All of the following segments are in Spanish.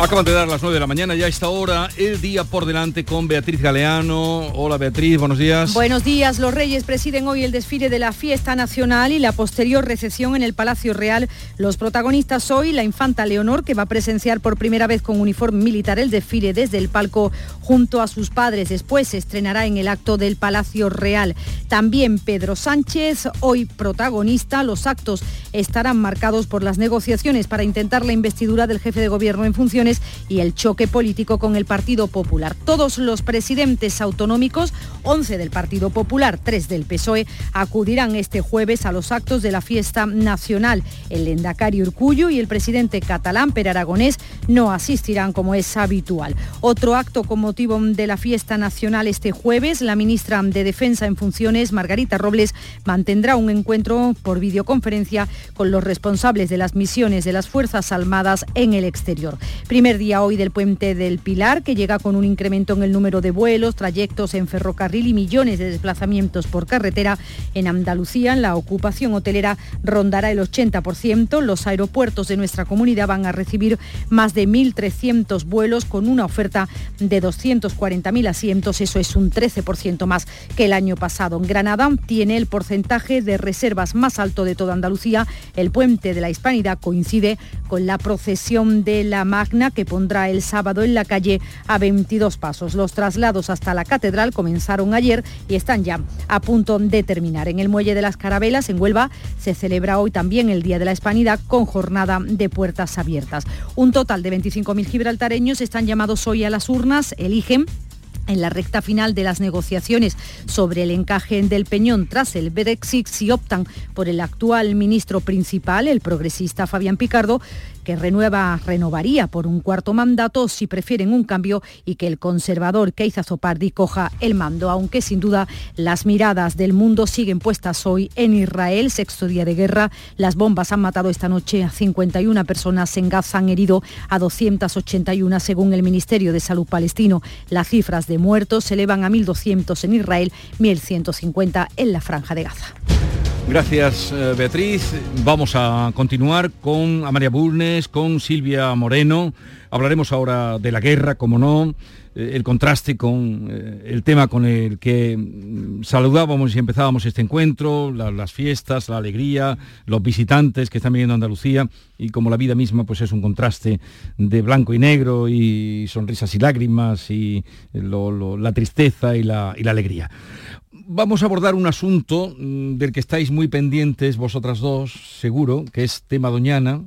Acaban de dar las 9 de la mañana, ya a esta hora, el día por delante con Beatriz Galeano. Hola Beatriz, buenos días. Buenos días, los Reyes presiden hoy el desfile de la fiesta nacional y la posterior recepción en el Palacio Real. Los protagonistas hoy, la infanta Leonor, que va a presenciar por primera vez con uniforme militar el desfile desde el palco junto a sus padres. Después se estrenará en el acto del Palacio Real. También Pedro Sánchez, hoy protagonista. Los actos estarán marcados por las negociaciones para intentar la investidura del jefe de gobierno en funciones y el choque político con el Partido Popular. Todos los presidentes autonómicos, 11 del Partido Popular, 3 del PSOE, acudirán este jueves a los actos de la fiesta nacional. El Endacari Urcullo y el presidente catalán Per Aragonés no asistirán como es habitual. Otro acto con motivo de la fiesta nacional este jueves, la ministra de Defensa en funciones, Margarita Robles, mantendrá un encuentro por videoconferencia con los responsables de las misiones de las Fuerzas Armadas en el exterior. Primer día hoy del puente del Pilar, que llega con un incremento en el número de vuelos, trayectos en ferrocarril y millones de desplazamientos por carretera. En Andalucía, la ocupación hotelera rondará el 80%. Los aeropuertos de nuestra comunidad van a recibir más de 1.300 vuelos con una oferta de 240.000 asientos. Eso es un 13% más que el año pasado. En Granada tiene el porcentaje de reservas más alto de toda Andalucía. El puente de la Hispanidad coincide con la procesión de la Magna que pondrá el sábado en la calle a 22 pasos. Los traslados hasta la catedral comenzaron ayer y están ya a punto de terminar. En el muelle de las Carabelas, en Huelva, se celebra hoy también el Día de la Hispanidad con jornada de puertas abiertas. Un total de 25.000 gibraltareños están llamados hoy a las urnas, eligen en la recta final de las negociaciones sobre el encaje del Peñón tras el Brexit si optan por el actual ministro principal, el progresista Fabián Picardo, que renueva, renovaría por un cuarto mandato si prefieren un cambio y que el conservador Keiza Zopardi coja el mando, aunque sin duda las miradas del mundo siguen puestas hoy en Israel, sexto día de guerra. Las bombas han matado esta noche a 51 personas en Gaza, han herido a 281 según el Ministerio de Salud palestino. Las cifras de muertos se elevan a 1.200 en Israel, 1.150 en la franja de Gaza. Gracias, eh, Beatriz. Vamos a continuar con Amalia Bulnes, con Silvia Moreno. Hablaremos ahora de la guerra, como no, eh, el contraste con eh, el tema con el que mm, saludábamos y empezábamos este encuentro, las fiestas, la alegría, los visitantes que están viniendo a Andalucía y como la vida misma pues es un contraste de blanco y negro y sonrisas y lágrimas y la tristeza y la alegría vamos a abordar un asunto mm, del que estáis muy pendientes vosotras dos, seguro, que es tema Doñana,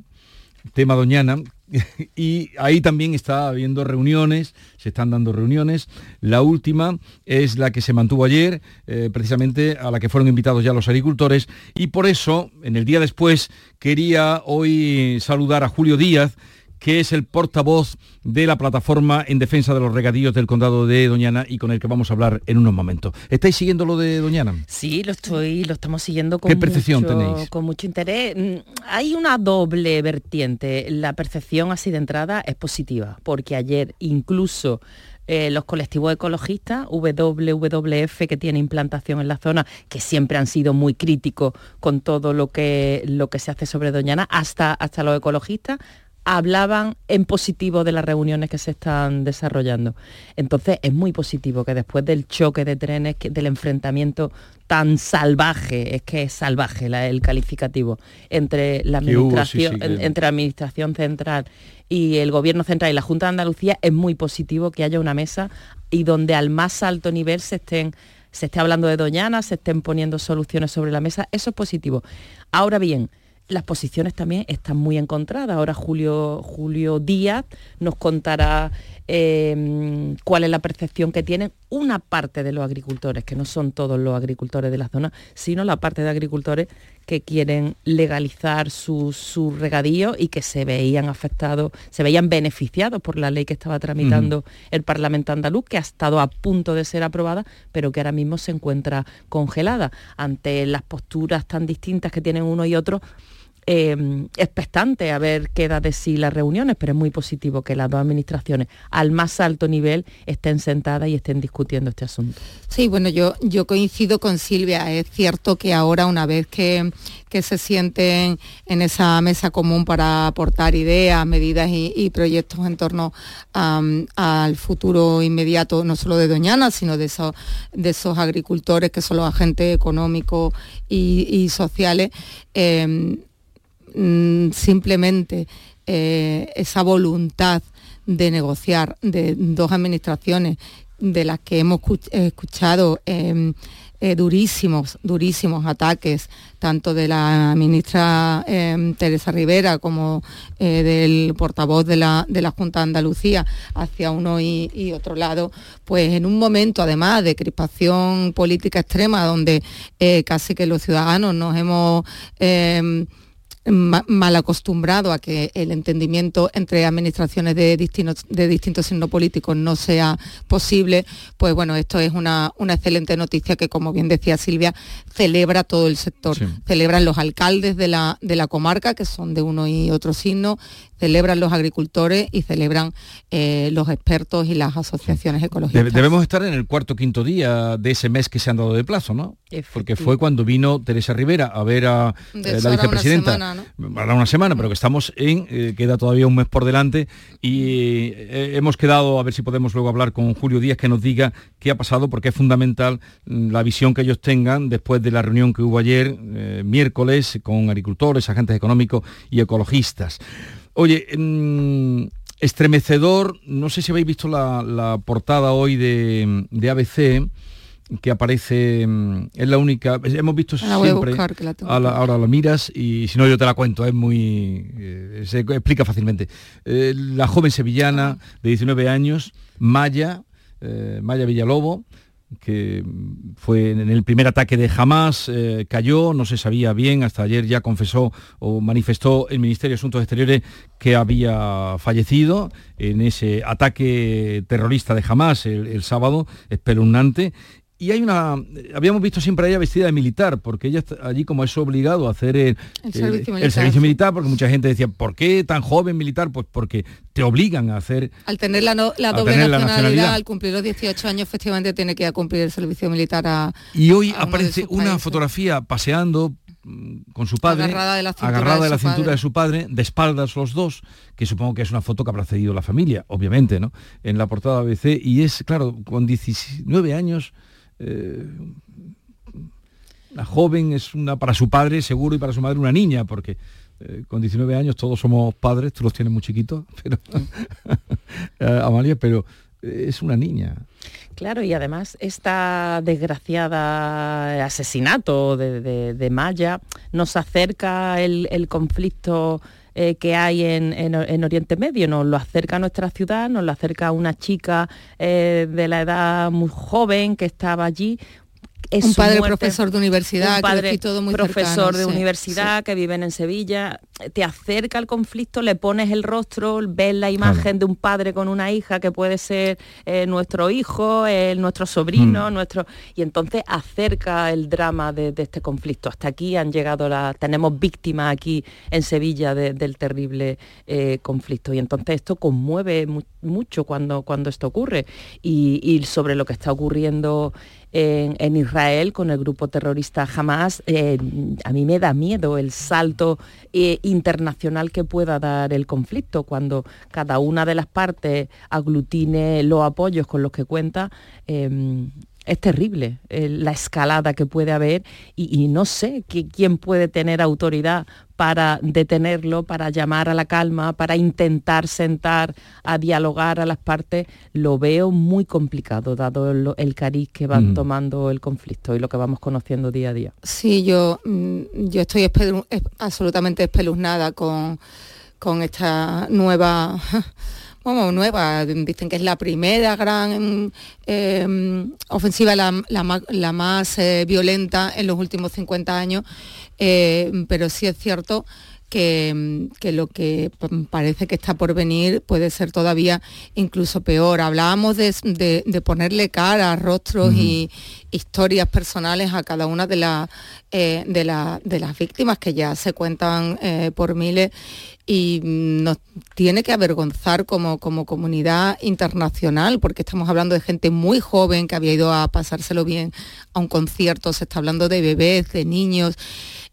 tema Doñana, y ahí también está habiendo reuniones, se están dando reuniones. La última es la que se mantuvo ayer, eh, precisamente a la que fueron invitados ya los agricultores, y por eso, en el día después, quería hoy saludar a Julio Díaz, que es el portavoz de la plataforma en defensa de los regadíos del condado de Doñana y con el que vamos a hablar en unos momentos. ¿Estáis siguiendo lo de Doñana? Sí, lo estoy, lo estamos siguiendo con ¿Qué percepción mucho, tenéis? con mucho interés. Mm, hay una doble vertiente. La percepción así de entrada es positiva, porque ayer incluso eh, los colectivos ecologistas, WWF, que tiene implantación en la zona, que siempre han sido muy críticos con todo lo que, lo que se hace sobre Doñana, hasta, hasta los ecologistas hablaban en positivo de las reuniones que se están desarrollando. Entonces es muy positivo que después del choque de trenes, del enfrentamiento tan salvaje, es que es salvaje el calificativo, entre la, administración, entre la administración central y el gobierno central y la Junta de Andalucía, es muy positivo que haya una mesa y donde al más alto nivel se estén se esté hablando de Doñana, se estén poniendo soluciones sobre la mesa, eso es positivo. Ahora bien, las posiciones también están muy encontradas. Ahora Julio, Julio Díaz nos contará eh, cuál es la percepción que tienen una parte de los agricultores, que no son todos los agricultores de la zona, sino la parte de agricultores que quieren legalizar sus su regadío y que se veían afectados, se veían beneficiados por la ley que estaba tramitando el Parlamento andaluz, que ha estado a punto de ser aprobada, pero que ahora mismo se encuentra congelada. Ante las posturas tan distintas que tienen uno y otro eh, expectante a ver qué da de sí las reuniones, pero es muy positivo que las dos administraciones al más alto nivel estén sentadas y estén discutiendo este asunto. Sí, bueno, yo, yo coincido con Silvia. Es cierto que ahora, una vez que, que se sienten en esa mesa común para aportar ideas, medidas y, proyectos en torno al futuro inmediato, no solo de Doñana, sino de esos, de esos agricultores que son los agentes económicos y, sociales. Em, mm, simplemente eh, esa voluntad de negociar de dos administraciones de las que hemos escuchado em, eh, durísimos, durísimos ataques, tanto de la ministra em, Teresa Rivera como eh, del portavoz de la, de la Junta de Andalucía hacia uno y, otro lado, pues en un momento además de crispación política extrema, donde casi que los ciudadanos nos hemos mal acostumbrado a que el entendimiento entre administraciones de distintos, de distintos signos políticos no sea posible, pues bueno, esto es una, una excelente noticia que, como bien decía Silvia, celebra todo el sector. Celebran los alcaldes de la, de la comarca, que son de uno y otro signo, celebran los agricultores y celebran eh, los expertos y las asociaciones ecológicas. Debemos estar en el cuarto quinto día de ese mes que se han dado de plazo, ¿no? Porque fue cuando vino Teresa Rivera a ver a eh, la vicepresidenta. Una semana, ¿no? una semana, pero que estamos en, eh, queda todavía un mes por delante y hemos quedado a ver si podemos luego hablar con Julio Díaz que nos diga qué ha pasado, porque es fundamental mm, la visión que ellos tengan después de la reunión que hubo ayer, miércoles, con agricultores, agentes económicos y ecologistas. Oye, mm, estremecedor, no sé si habéis visto la, portada hoy de, ABC, que aparece, mm, es la única, hemos visto siempre, ahora la miras y si no yo te la cuento, es muy, eh, se explica fácilmente. Eh, la joven sevillana de 19 años, Maya, eh, Maya Villalobo, que fue en el primer ataque de Hamas, eh, cayó, no se sabía bien, hasta ayer ya confesó o manifestó el Ministerio de Asuntos Exteriores que había fallecido. En ese ataque terrorista de Hamas el, el sábado, espeluznante, y hay una habíamos visto siempre a ella vestida de militar porque ella allí como es obligado a hacer el, servicio, militar, porque mucha gente decía ¿por qué tan joven militar? pues porque te obligan a hacer al tener la, doble nacionalidad, al cumplir los 18 años efectivamente tiene que ir a cumplir el servicio militar a y hoy aparece una fotografía paseando mm, con su padre, agarrada de la cintura, de, su padre, de espaldas los dos, que supongo que es una foto que habrá cedido la familia, obviamente, ¿no? En la portada ABC, y es, claro, con 19 años, eh, la joven es una para su padre seguro y para su madre una niña, porque eh, con 19 años todos somos padres, tú los tienes muy chiquitos, pero eh, Amalia, pero es una niña. Claro, y además esta desgraciada asesinato de, Maya nos acerca el, conflicto que hay en, Oriente Medio, nos lo acerca a nuestra ciudad, nos lo acerca una chica de la edad muy joven que estaba allí, un padre profesor de universidad, un padre todo muy profesor de universidad que viven en Sevilla, te acerca al conflicto, le pones el rostro, ves la imagen de un padre con una hija que puede ser eh, nuestro hijo, nuestro sobrino, mm. nuestro y entonces acerca el drama de, este conflicto. Hasta aquí han llegado las, tenemos víctimas aquí en Sevilla del terrible eh, conflicto. Y entonces esto conmueve mucho cuando cuando esto ocurre. Y, y sobre lo que está ocurriendo en, Israel con el grupo terrorista Hamas, eh, a mí me da miedo el salto eh, internacional que pueda dar el conflicto cuando cada una de las partes aglutine los apoyos con los que cuenta. Em, es terrible la escalada que puede haber y, no sé quién puede tener autoridad para detenerlo, para llamar a la calma, para intentar sentar a dialogar a las partes, lo veo muy complicado, dado el, cariz que va mm. tomando el conflicto y lo que vamos conociendo día a día. Sí, yo, mm, yo estoy absolutamente espeluznada con, con esta nueva bueno, nueva, dicen que es la primera gran em, ofensiva, la, más eh, violenta en los últimos 50 años, eh, pero sí es cierto que, lo que parece que está por venir puede ser todavía incluso peor. Hablábamos de, ponerle cara, rostros y historias personales a cada una de las eh, de, las víctimas, que ya se cuentan eh, por miles y nos tiene que avergonzar como, como comunidad internacional, porque estamos hablando de gente muy joven que había ido a pasárselo bien a un concierto, se está hablando de bebés, de niños,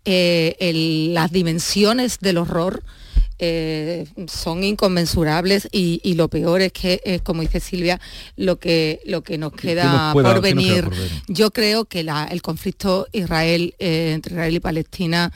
las dimensiones del horror eh, son inconmensurables y, lo peor es que, eh, como dice Silvia, lo que, lo que nos queda, por, venir, yo creo que el conflicto Israel, eh, entre Israel y Palestina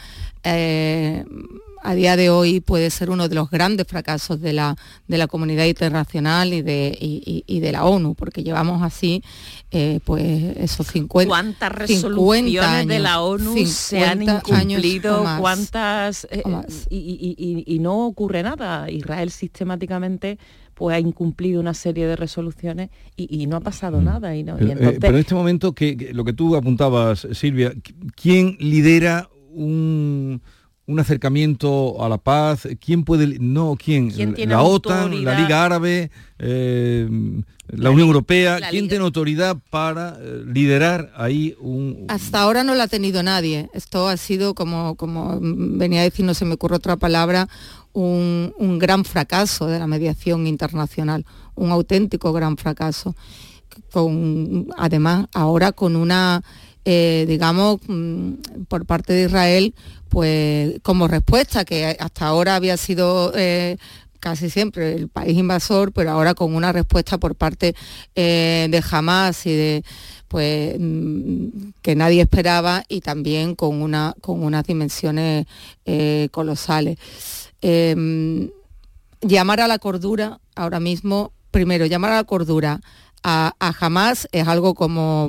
a día de hoy puede ser uno de los grandes fracasos de la, de la comunidad internacional y de, y, de la ONU, porque llevamos así eh, pues esos 50 ¿Cuántas resoluciones de la ONU se han incumplido? ¿Cuántas? Eh, y, no ocurre nada. Israel sistemáticamente pues ha incumplido una serie de resoluciones y, no ha pasado mm. nada. Y eh, pero, en este momento, que, lo que tú apuntabas, Silvia, ¿quién lidera un un acercamiento a la paz? ¿Quién puede...? No, ¿quién? la OTAN, la Liga Árabe, eh, la, Unión Europea. ¿Quién tiene autoridad para eh, liderar ahí un...? Hasta ahora no la ha tenido nadie. Esto ha sido, como, como venía a decir, no se me ocurre otra palabra, un, gran fracaso de la mediación internacional, un auténtico gran fracaso. Con, además, ahora con una... Eh, digamos, mm, por parte de Israel, pues como respuesta, que hasta ahora había sido eh, casi siempre el país invasor, pero ahora con una respuesta por parte eh, de Hamas y de pues mm, que nadie esperaba y también con una con unas dimensiones colosales. Em, llamar a la cordura ahora mismo, primero llamar a la cordura a, jamás es algo como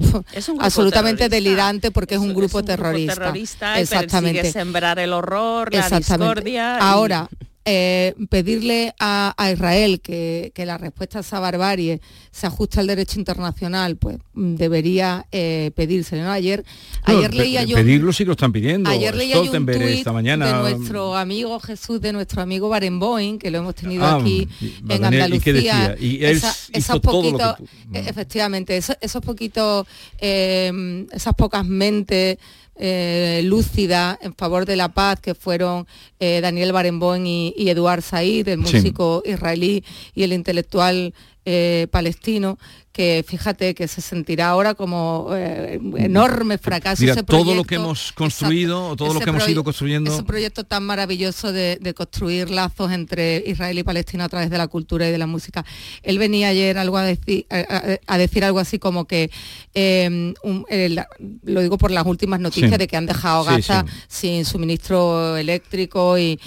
absolutamente delirante porque es, un grupo, terrorista. Exactamente. sembrar el horror, la discordia. Ahora, eh, pedirle a, Israel que, la respuesta a esa barbarie se ajuste al derecho internacional, pues mm, debería eh, pedirse. Ayer, ayer leía yo... Pedirlo sí lo están pidiendo. Ayer leía yo un esta mañana. de nuestro amigo Jesús, de nuestro amigo Barenboim, que lo hemos tenido ah, aquí en Andalucía. ¿Y, esos poquitos, e, efectivamente, esos, poquitos, eh, esas pocas mentes eh, lúcida en favor de la paz, que fueron eh, Daniel Barenboim y, Eduard Said, el músico israelí y el intelectual eh, palestino, que fíjate que se sentirá ahora como eh, enorme fracaso. todo lo que hemos construido, o todo lo que hemos ido construyendo. Ese proyecto tan maravilloso de, construir lazos entre Israel y Palestina a través de la cultura y de la música. Él venía ayer algo a, decir, a, decir algo así como que, em, lo digo por las últimas noticias de que han dejado Gaza sin suministro eléctrico y,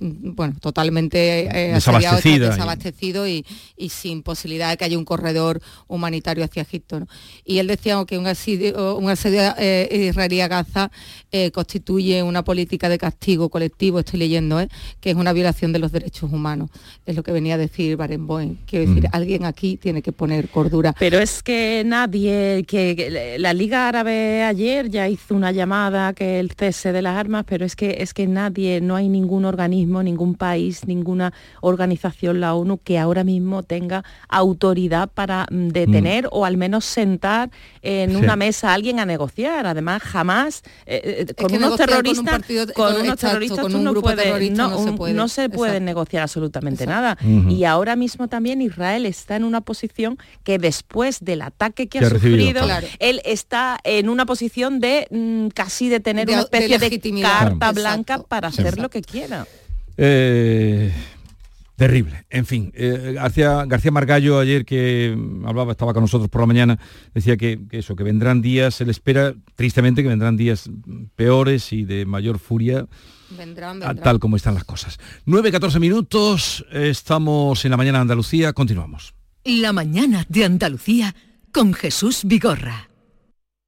bueno, totalmente eh, desabastecido y, y sin posibilidad de que haya un corredor humanitario hacia Egipto. Y él decía que un asedio, un asedio eh, israelí a Gaza eh, constituye una política de castigo colectivo, estoy leyendo, ¿eh? que es una violación de los derechos humanos. Es lo que venía a decir Barenboim. Quiero decir, mm. alguien aquí tiene que poner cordura. Pero es que nadie, que, la Liga Árabe ayer ya hizo una llamada que el cese de las armas, pero es que es que nadie, no hay ningún organismo, ningún país, ninguna organización, la ONU, que ahora mismo tenga autoridad para Mm, detener o al menos sentar en una mesa a alguien a negociar. Además, jamás eh, eh, con, unos terroristas, con, unos terroristas, no, no, se puede, negociar absolutamente nada. Y ahora mismo también Israel está en una posición que después del ataque que, ha, sufrido, él está en una posición de mm, casi de tener una especie de, carta blanca para hacer lo que quiera. Eh, Terrible. En fin, eh, García, García Margallo ayer que hablaba, estaba con nosotros por la mañana, decía que, eso, que vendrán días, se le espera tristemente que vendrán días peores y de mayor furia. Vendrán, tal como están las cosas. 9-14 minutos, estamos en la mañana de Andalucía, continuamos. La mañana de Andalucía con Jesús Vigorra.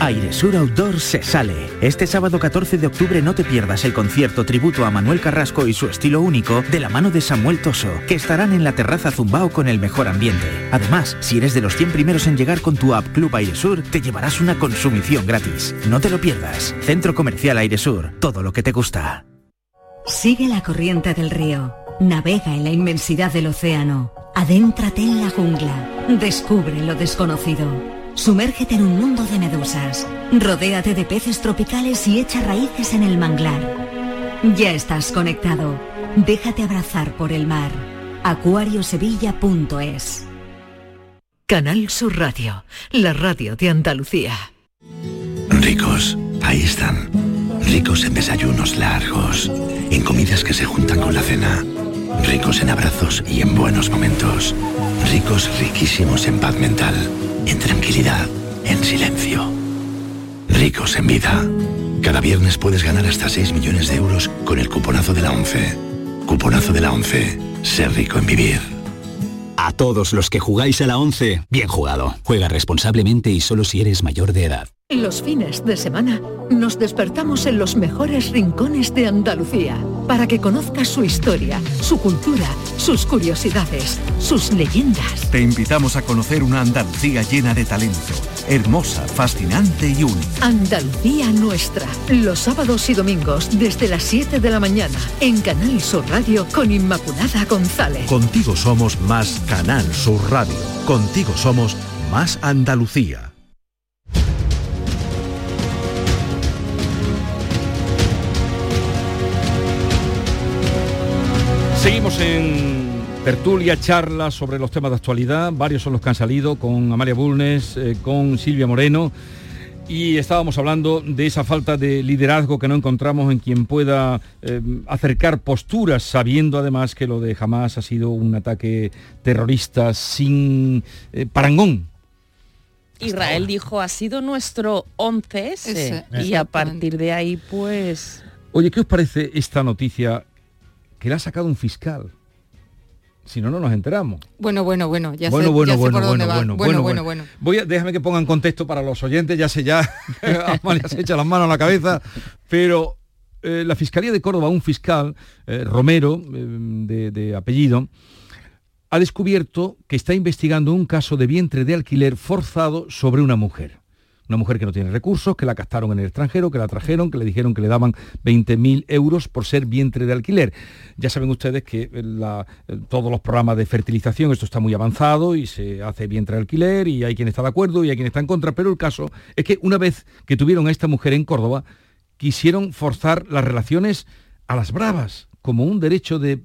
Airesur Outdoor se sale. Este sábado 14 de octubre no te pierdas el concierto tributo a Manuel Carrasco y su estilo único de la mano de Samuel Toso, que estarán en la terraza Zumbao con el mejor ambiente. Además, si eres de los 100 primeros en llegar con tu app Club Airesur, te llevarás una consumición gratis. No te lo pierdas. Centro Comercial Airesur, todo lo que te gusta. Sigue la corriente del río. Navega en la inmensidad del océano. Adéntrate en la jungla. Descubre lo desconocido. Sumérgete en un mundo de medusas. Rodéate de peces tropicales y echa raíces en el manglar. Ya estás conectado. Déjate abrazar por el mar. acuariosevilla.es Canal Sur Radio, la radio de Andalucía. Ricos, ahí están. Ricos en desayunos largos, en comidas que se juntan con la cena. Ricos en abrazos y en buenos momentos. Ricos riquísimos en paz mental, en tranquilidad, en silencio. Ricos en vida. Cada viernes puedes ganar hasta 6 millones de euros con el cuponazo de la 11. Cuponazo de la 11. Ser rico en vivir. A todos los que jugáis a la 11, bien jugado. Juega responsablemente y solo si eres mayor de edad. Los fines de semana nos despertamos en los mejores rincones de Andalucía para que conozcas su historia, su cultura, sus curiosidades, sus leyendas. Te invitamos a conocer una Andalucía llena de talento, hermosa, fascinante y única. Andalucía nuestra, los sábados y domingos desde las 7 de la mañana en Canal Sur Radio con Inmaculada González. Contigo somos más Canal Sur Radio. Contigo somos más Andalucía. Tertulia, charla sobre los temas de actualidad. Varios son los que han salido con Amalia Bulnes, eh, con Silvia Moreno. Y estábamos hablando de esa falta de liderazgo que no encontramos en quien pueda eh, acercar posturas, sabiendo además que lo de Hamas ha sido un ataque terrorista sin eh, parangón. Israel dijo, ha sido nuestro 11S. Ese, y a partir de ahí, pues... Oye, ¿qué os parece esta noticia que le ha sacado un fiscal? Si no, no nos enteramos. Bueno, bueno, bueno, ya bueno, sé, bueno, ya sé bueno, por dónde bueno, va. bueno, bueno, bueno, bueno, bueno. Voy a, déjame que ponga en contexto para los oyentes, ya sé ya, Amalia se echa las manos a la cabeza, pero eh, la Fiscalía de Córdoba, un fiscal, eh, Romero, eh, de, de apellido, ha descubierto que está investigando un caso de vientre de alquiler forzado sobre una mujer. Una mujer que no tiene recursos, que la captaron en el extranjero, que la trajeron, que le dijeron que le daban 20.000 euros por ser vientre de alquiler. Ya saben ustedes que la- todos los programas de fertilización, esto está muy avanzado y se hace vientre de alquiler y hay quien está de acuerdo y hay quien está en contra, pero el caso es que una vez que tuvieron a esta mujer en Córdoba, quisieron forzar las relaciones a las bravas, como un derecho de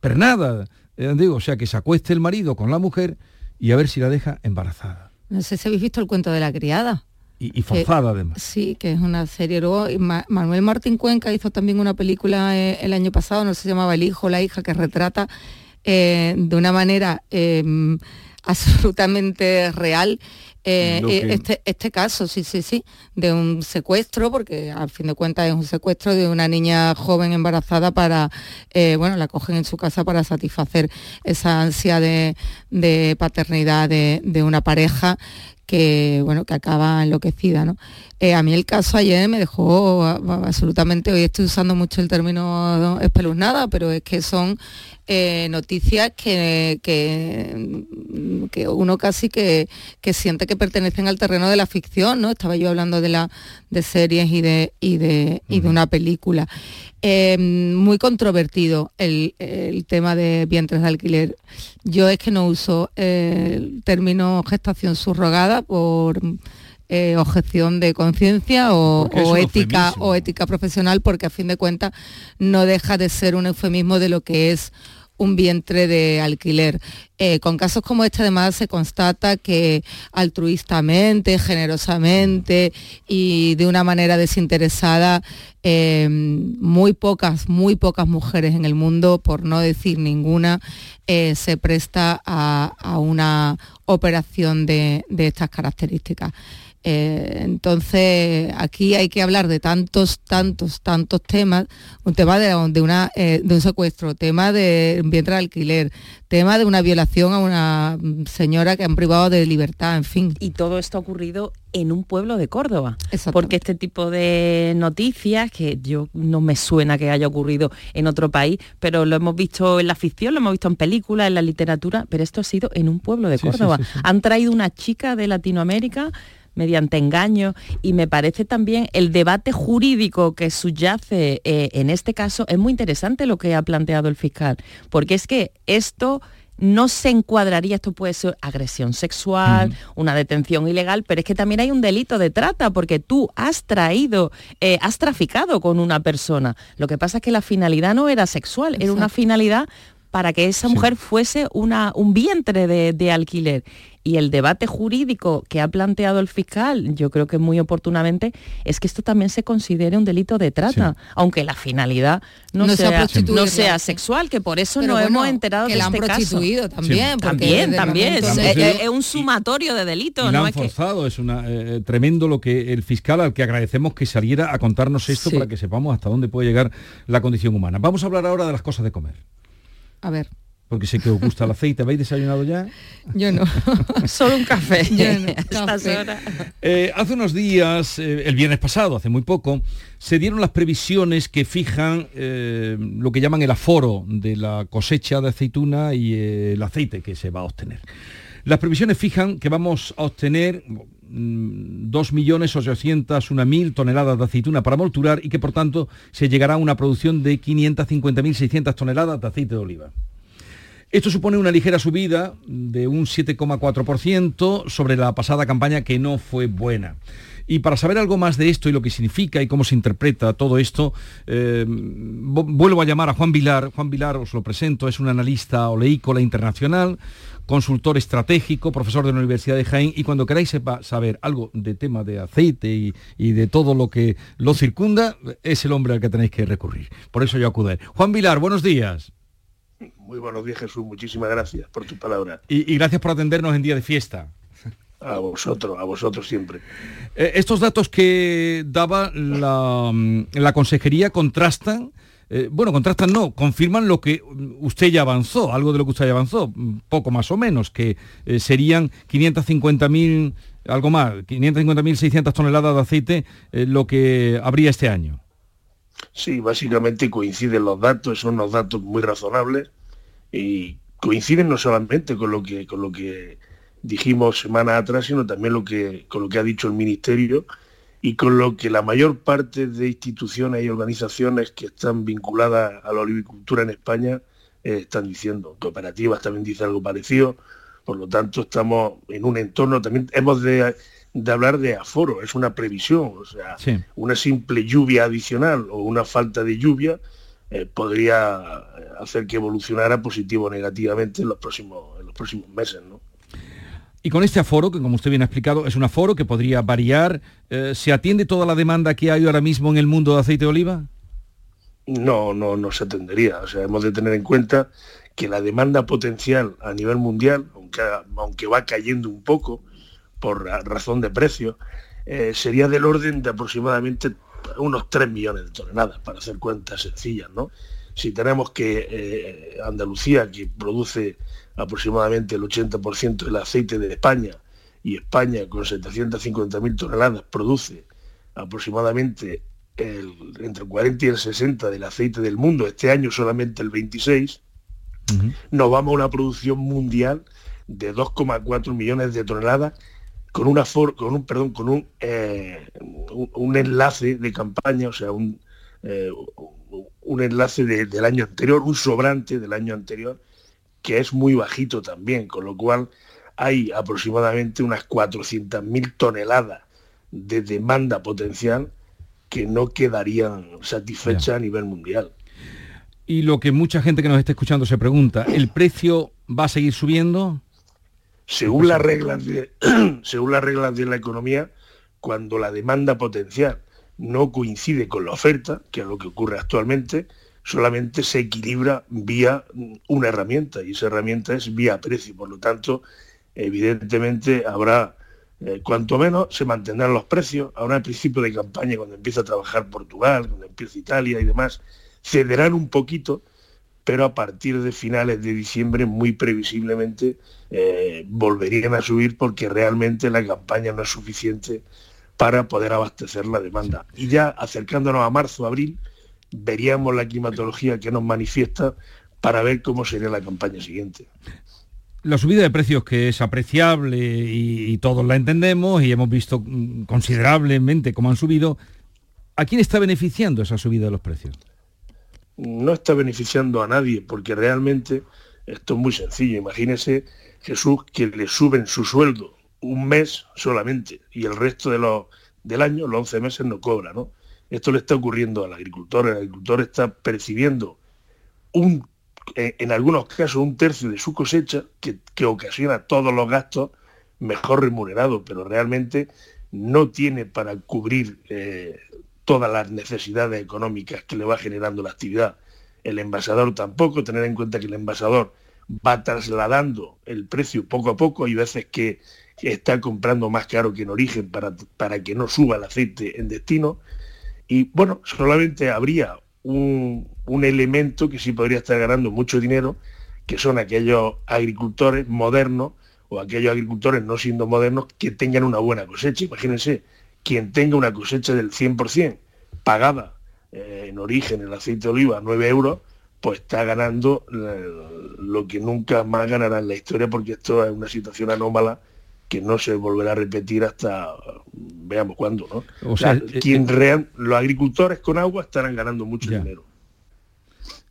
pernada, eh, digo, o sea, que se acueste el marido con la mujer y a ver si la deja embarazada. No sé si habéis visto el cuento de la criada. Y, y forzada además. Sí, que es una serie. Luego Ma- Manuel Martín Cuenca hizo también una película eh, el año pasado, no sé, se llamaba El hijo, la hija, que retrata eh, de una manera eh, absolutamente real eh, eh, que- este, este caso, sí, sí, sí, de un secuestro, porque al fin de cuentas es un secuestro de una niña joven embarazada para, eh, bueno, la cogen en su casa para satisfacer esa ansia de, de paternidad de, de una pareja que bueno que acaba enloquecida no Eh, a mí el caso ayer me dejó absolutamente hoy estoy usando mucho el término espeluznada pero es que son eh, noticias que, que que uno casi que, que, siente que pertenecen al terreno de la ficción, ¿no? Estaba yo hablando de la de series y de y de, y de una película. Em, muy controvertido el, el, tema de vientres de alquiler. Yo es que no uso el término gestación subrogada por eh, objeción de conciencia o, ética o ética profesional porque a fin de cuentas no deja de ser un eufemismo de lo que es un vientre de alquiler. Eh, con casos como este además se constata que altruistamente, generosamente y de una manera desinteresada, eh, muy pocas, muy pocas mujeres en el mundo, por no decir ninguna, se presta a, una operación de estas características. Eh, entonces, aquí hay que hablar de tantos, tantos, tantos temas. Un tema de, una, eh, de un secuestro, tema de vientre de alquiler, tema de una violación a una señora que han privado de libertad, en fin. Y todo esto ha ocurrido en un pueblo de Córdoba. Porque este tipo de noticias, que yo no me suena que haya ocurrido en otro país, pero lo hemos visto en la ficción, lo hemos visto en películas, en la literatura, pero esto ha sido en un pueblo de Córdoba. Han traído una chica de Latinoamérica mediante engaño y me parece también el debate jurídico que subyace eh, en este caso es muy interesante lo que ha planteado el fiscal, porque es que esto no se encuadraría, esto puede ser agresión sexual, una detención ilegal, pero es que también hay un delito de trata porque tú has traído, eh, has traficado con una persona. Lo que pasa es que la finalidad no era sexual, era una finalidad para que esa mujer fuese una, un vientre de, alquiler. Y el debate jurídico que ha planteado el fiscal, yo creo que muy oportunamente, es que esto también se considere un delito de trata, aunque la finalidad no, sea, no sea sexual, que por eso no hemos enterado que de la este han prostituido también. También, también. Es, un sumatorio de delitos. no han forzado, es una, eh, tremendo lo que el fiscal, al que agradecemos que saliera a contarnos esto para que sepamos hasta dónde puede llegar la condición humana. Vamos a hablar ahora de las cosas de comer. A ver. Porque sé que os gusta el aceite. ¿Habéis desayunado ya? Yo no. Solo un café. Eh, hace unos días, eh, el viernes pasado, hace muy poco, se dieron las previsiones que fijan eh, lo que llaman el aforo de la cosecha de aceituna y el aceite que se va a obtener. Las previsiones fijan que vamos a obtener 2.801.000 toneladas de aceituna para molturar y que por tanto se llegará a una producción de 550.600 toneladas de aceite de oliva. Esto supone una ligera subida de un 7,4% sobre la pasada campaña que no fue buena. Y para saber algo más de esto y lo que significa y cómo se interpreta todo esto, eh, vuelvo a llamar a Juan Vilar. Juan Vilar, os lo presento, es un analista oleícola internacional, consultor estratégico, profesor de la Universidad de Jaén, y cuando queráis saber algo de tema de aceite y, de todo lo que lo circunda, es el hombre al que tenéis que recurrir. Por eso yo acudo Juan Vilar, buenos días. Muy buenos días, Jesús. Muchísimas gracias por tu palabra. Y, gracias por atendernos en día de fiesta. A vosotros, a vosotros siempre. Eh, estos datos que daba la, mm, la consejería contrastan eh, bueno, contrastan no, confirman lo que usted ya avanzó, algo de lo que usted ya avanzó, poco más o menos, que eh, serían 550.000, algo más, 550.600 toneladas de aceite, eh, lo que habría este año. Sí, básicamente coinciden los datos, son unos datos muy razonables y coinciden no solamente con lo que, con lo que dijimos semanas atrás, sino también lo que, con lo que ha dicho el Ministerio, y con lo que la mayor parte de instituciones y organizaciones que están vinculadas a la olivicultura en España eh, están diciendo. Cooperativas también dice algo parecido, por lo tanto estamos en un entorno, también hemos de, hablar de aforo, es una previsión, o sea, una simple lluvia adicional o una falta de lluvia eh, podría hacer que evolucionara positivo o negativamente en los próximos, en los próximos meses. ¿no? Y con este aforo, que como usted bien ha explicado, es un aforo que podría variar, eh, ¿se atiende toda la demanda que hay ahora mismo en el mundo de aceite de oliva? No, no, no se atendería. O sea, hemos de tener en cuenta que la demanda potencial a nivel mundial, aunque, aunque va cayendo un poco por razón de precio, eh, sería del orden de aproximadamente unos 3 millones de toneladas, para hacer cuentas sencillas, ¿no? Si tenemos que eh, Andalucía, que produce aproximadamente el 80% del aceite de España y España con 750.000 toneladas produce aproximadamente el, entre el 40 y el 60 del aceite del mundo, este año solamente el 26, nos vamos a una producción mundial de 2,4 millones de toneladas con una con un perdón con un, eh, un, enlace de campaña, o sea, un, eh, un enlace del año anterior, un sobrante del año anterior, que es muy bajito también, con lo cual hay aproximadamente unas 400.000 toneladas de demanda potencial que no quedarían satisfechas a nivel mundial. Y lo que mucha gente que nos está escuchando se pregunta, ¿el precio va a seguir subiendo? Según las reglas de, según las reglas de la economía, cuando la demanda potencial no coincide con la oferta, que es lo que ocurre actualmente, solamente se equilibra vía una herramienta y esa herramienta es vía precio. Por lo tanto, evidentemente habrá, eh, cuanto menos se mantendrán los precios, habrá el principio de campaña cuando empieza a trabajar Portugal, cuando empieza Italia y demás, cederán un poquito, pero a partir de finales de diciembre muy previsiblemente eh, volverían a subir porque realmente la campaña no es suficiente para poder abastecer la demanda. Y ya acercándonos a marzo, abril, veríamos la climatología que nos manifiesta para ver cómo sería la campaña siguiente. La subida de precios que es apreciable y, todos la entendemos y hemos visto mm, considerablemente cómo han subido, ¿a quién está beneficiando esa subida de los precios? No está beneficiando a nadie porque realmente esto es muy sencillo. Imagínese Jesús que le suben su sueldo un mes solamente y el resto de los, del año, los 11 meses, no cobra. ¿no? Esto le está ocurriendo al agricultor. El agricultor está percibiendo un, en algunos casos un tercio de su cosecha que, ocasiona todos los gastos mejor remunerados, pero realmente no tiene para cubrir eh, todas las necesidades económicas que le va generando la actividad. El envasador tampoco, tener en cuenta que el envasador va trasladando el precio poco a poco, hay veces que está comprando más caro que en origen para, para que no suba el aceite en destino. Y bueno, solamente habría un, un elemento que sí podría estar ganando mucho dinero, que son aquellos agricultores modernos o aquellos agricultores no siendo modernos que tengan una buena cosecha. Imagínense, quien tenga una cosecha del 100% pagada eh, en origen el aceite de oliva a 9 euros, pues está ganando eh, lo que nunca más ganará en la historia porque esto es una situación anómala que no se volverá a repetir hasta veamos cuándo, ¿no? O sea, eh, quien eh, los agricultores con agua estarán ganando mucho dinero.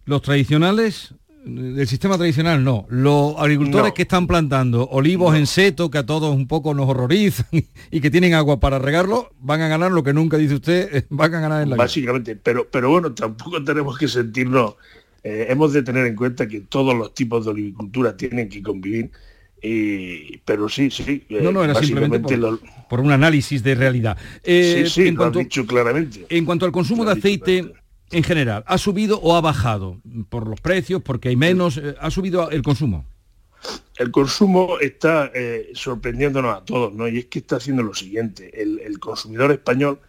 Los tradicionales del sistema tradicional no. Los agricultores que están plantando olivos en seto, que a todos un poco nos horrorizan y que tienen agua para regarlo, van a ganar lo que nunca dice usted, van a ganar en la Básicamente, pero, pero bueno, tampoco tenemos que sentirnos, eh, hemos de tener en cuenta que todos los tipos de olivicultura tienen que convivir pero sí, sí. No, no, era simplemente por, un análisis de realidad. Eh, sí, sí, en cuanto, dicho claramente. En cuanto al consumo de aceite en general, ¿ha subido o ha bajado? Por los precios, porque hay menos, eh, ¿ha subido el consumo? El consumo está eh, sorprendiéndonos a todos, ¿no? Y es que está haciendo lo siguiente, el, consumidor español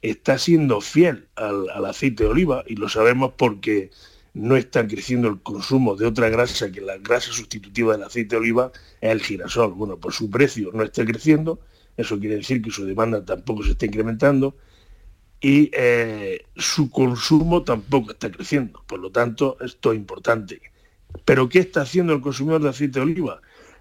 está siendo fiel al, al aceite de oliva y lo sabemos porque no está creciendo el consumo de otra grasa que la grasa sustitutiva del aceite de oliva es el girasol. Bueno, por su precio no está creciendo, eso quiere decir que su demanda tampoco se está incrementando y eh, su consumo tampoco está creciendo. Por lo tanto, esto es importante. Pero ¿qué está haciendo el consumidor de aceite de oliva?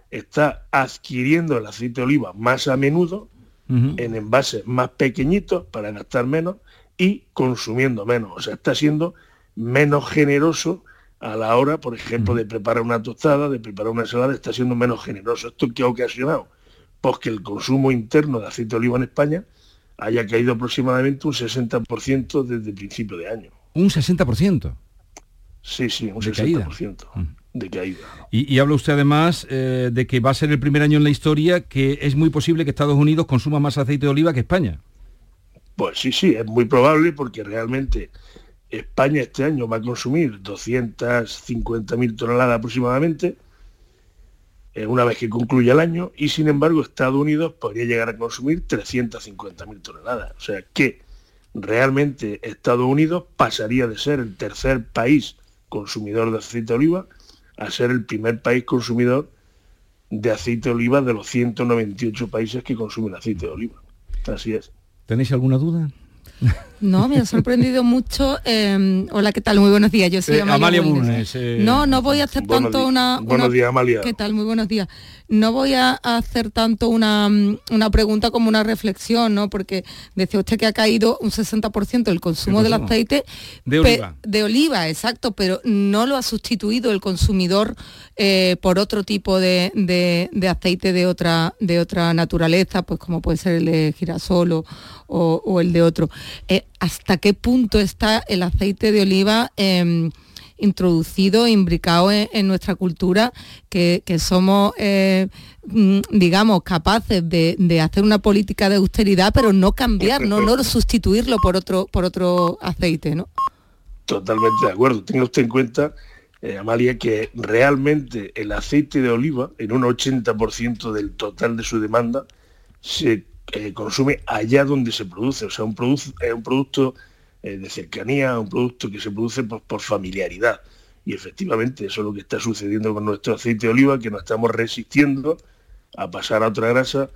Está adquiriendo el aceite de oliva más a menudo, en envases más pequeñitos para gastar menos y consumiendo menos. O sea, está siendo menos generoso a la hora, por ejemplo, de preparar una tostada, de preparar una ensalada, está siendo menos generoso. ¿Esto qué ha ocasionado? Pues que el consumo interno de aceite de oliva en España haya caído aproximadamente un 60% desde el principio de año. ¿Un 60%? Sí, sí, un 60% de caída. Y, habla usted además eh, de que va a ser el primer año en la historia que es muy posible que Estados Unidos consuma más aceite de oliva que España. Pues sí, sí, es muy probable porque realmente España este año va a consumir 250.000 toneladas aproximadamente, eh, una vez que concluya el año, y sin embargo Estados Unidos podría llegar a consumir 350.000 toneladas. O sea que realmente Estados Unidos pasaría de ser el tercer país consumidor de aceite de oliva a ser el primer país consumidor de aceite de oliva de los 198 países que consumen aceite de oliva. Así es. ¿Tenéis alguna duda? No, me ha sorprendido mucho. eh, hola, ¿qué tal? Muy buenos días. Yo soy Eh, Amalia, Amalia Bulnes. Bulnes, eh, No, no voy a hacer buenos tanto una, Buenos una- días, Amalia. ¿Qué tal? Muy buenos días. No voy a hacer tanto una, una pregunta como una reflexión, ¿no? Porque decía usted que ha caído un 60% el consumo El del consumo. aceite. De pe- oliva. de oliva, exacto, pero no lo ha sustituido el consumidor eh, por otro tipo de, de- de aceite de otra, de otra naturaleza, pues como puede ser el de girasol o, o- el de otro. Eh, ¿Hasta qué punto está el aceite de oliva? em, introducido, imbricado en, nuestra cultura, que, somos, eh, mm, digamos, capaces de, de hacer una política de austeridad, pero no cambiar, no, no sustituirlo por otro, por otro aceite, ¿no? Totalmente de acuerdo. Tenga usted en cuenta, eh, Amalia, que realmente el aceite de oliva, en un 80% del total de su demanda, se eh, consume allá donde se produce. O sea, un es un producto eh, de cercanía, un producto que se produce por, por familiaridad. Y efectivamente eso es lo que está sucediendo con nuestro aceite de oliva, que nos estamos resistiendo a pasar a otra grasa,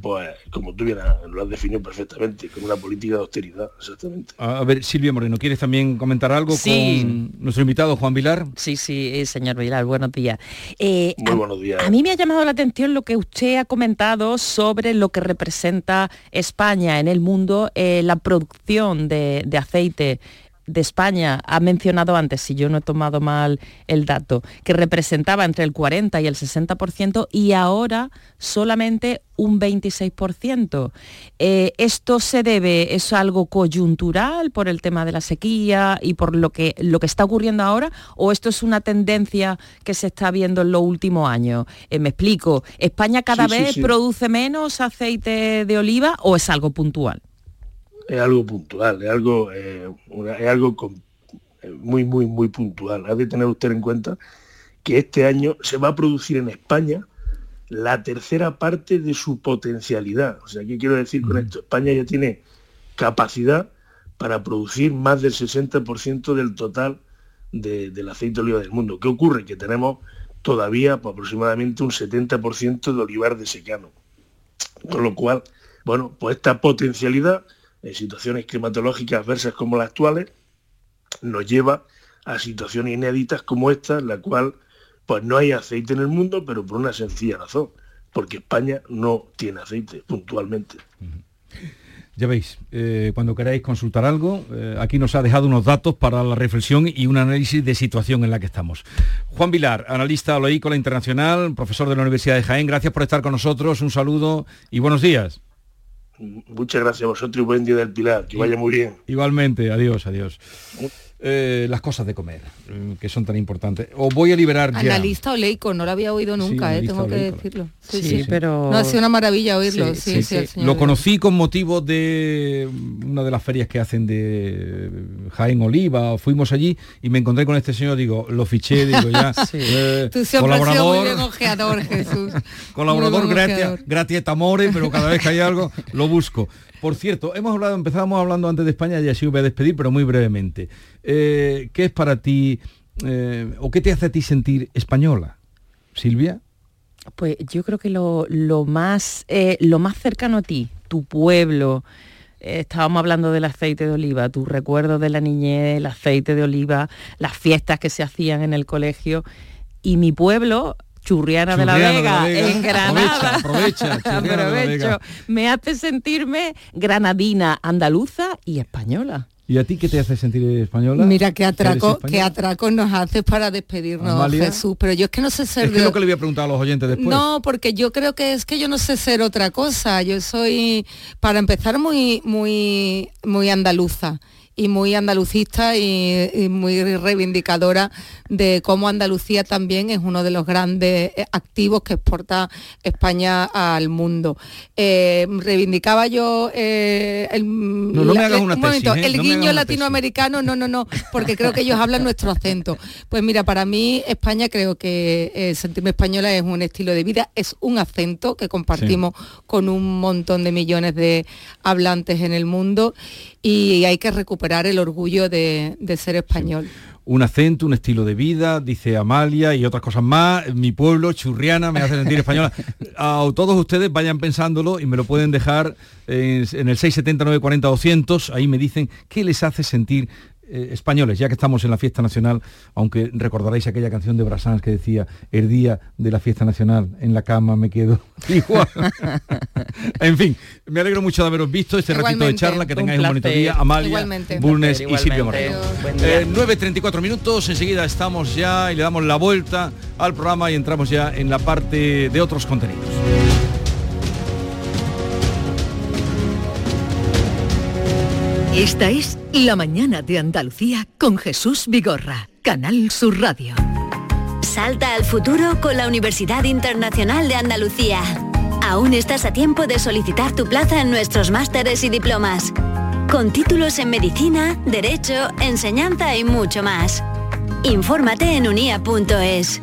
pues como tú bien lo has definido perfectamente, con una política de austeridad, exactamente. A ver, Silvia Moreno, ¿quieres también comentar algo Sí. con nuestro invitado Juan Vilar? Sí, sí, eh, señor Vilar, buenos días. Eh, Muy a- buenos días. A mí me ha llamado la atención lo que usted ha comentado sobre lo que representa España en el mundo, eh, la producción de, de aceite de España. Ha mencionado antes, si yo no he tomado mal el dato, que representaba entre el 40 y el 60% y ahora solamente un 26%. Eh, ¿Esto se debe, es algo coyuntural por el tema de la sequía y por lo que, lo que está ocurriendo ahora? ¿O esto es una tendencia que se está viendo en los últimos años? Eh, me explico, ¿España cada Sí, sí, vez sí. produce menos aceite de oliva o es algo puntual? Es algo puntual, es algo, eh, una- es algo con- eh, muy, muy, muy puntual. Ha de tener usted en cuenta que este año se va a producir en España la tercera parte de su potencialidad. O sea, ¿qué quiero decir con esto? España ya tiene capacidad para producir más del 60% del total de- del aceite de oliva del mundo. ¿Qué ocurre? Que tenemos todavía aproximadamente un 70% de olivar de secano. Con lo cual, bueno, pues esta potencialidad en situaciones climatológicas adversas como las actuales nos lleva a situaciones inéditas como esta, en la cual pues no hay aceite en el mundo, pero por una sencilla razón, porque España no tiene aceite puntualmente. Ya veis, eh, cuando queráis consultar algo, eh, aquí nos ha dejado unos datos para la reflexión y un análisis de situación en la que estamos. Juan Vilar, analista oleícola internacional, profesor de la Universidad de Jaén, gracias por estar con nosotros, un saludo y buenos días. Muchas gracias a vosotros y buen día del Pilar, que vaya muy bien. Igualmente, adiós, adiós. Eh, las cosas de comer, eh, que son tan importantes. Os voy a liberar ya. Analista oleico, no lo había oído nunca, eh, analista tengo que decirlo. Sí, pero... No, ha sido una maravilla oírlo, sí, sí, Sí, el señor Lo conocí con motivo de una de las ferias que hacen de Jaén Oliva, fuimos allí y me encontré con este señor, digo, lo fiché, digo ya, eh, Tú siempre has sido muy colaborador, ojeador, Jesús. colaborador Muy buen gratis, ojeador. gratis amore, pero cada vez que hay algo lo busco. Por cierto, hemos hablado, empezábamos hablando antes de España y así voy a despedir, pero muy brevemente. Eh, ¿Qué es para ti eh, o qué te hace a ti sentir española? Silvia. Pues yo creo que lo, lo más, eh, lo más cercano a ti, tu pueblo, estábamos hablando del aceite de oliva, tus recuerdos de la niñez, el aceite de oliva, las fiestas que se hacían en el colegio y mi pueblo, Churriana, de, la de Vega, la Vega. en Granada. Aprovecha, aprovecha, Churriana de la Aprovecho. Vega. Me hace sentirme granadina, andaluza y española. ¿Y a ti qué te hace sentir española? Mira qué ¿Eres atraco, qué atraco nos haces para despedirnos, Amalia. Jesús. Pero yo es que no sé ser Es que es lo que le voy a preguntar a los oyentes después. No, porque yo creo que es que yo no sé ser otra cosa. Yo soy, para empezar, muy, muy, muy andaluza y muy andalucista y, y muy reivindicadora de cómo Andalucía también es uno de los grandes eh, activos que exporta España al mundo. Eh, reivindicaba yo eh, el, No, no me hagas una un momento, tesis, ¿eh? el No me hagas guiño latinoamericano, no, no, no, porque creo que ellos hablan nuestro acento. Pues mira, para mí España creo que sentirme española es un estilo de vida, es un acento que compartimos con un montón de millones de hablantes en el mundo y hay que recuperar el orgullo de, de ser español. un acento, un estilo de vida, dice Amalia y otras cosas más. Mi pueblo, churriana, me hace sentir española. A todos ustedes vayan pensándolo y me lo pueden dejar en, en el 679 40 200. Ahí me dicen qué les hace sentir eh, españoles, ya que estamos en la fiesta nacional, aunque recordaréis aquella canción de Brassens que decía, el día de la fiesta nacional, en la cama me quedo igual. en fin, me alegro mucho de haberos visto este ratito de charla, que tengáis un, bonito día, Amalia, Bulnes y Silvia Moreno. Eh, 9.34 minutos, enseguida estamos ya y le damos la vuelta al programa y entramos ya en la parte de otros contenidos. Esta es La Mañana de Andalucía con Jesús Vigorra, Canal Sur Radio. Salta al futuro con la Universidad Internacional de Andalucía. Aún estás a tiempo de solicitar tu plaza en nuestros másteres y diplomas. Con títulos en medicina, derecho, enseñanza y mucho más. Infórmate en unia.es.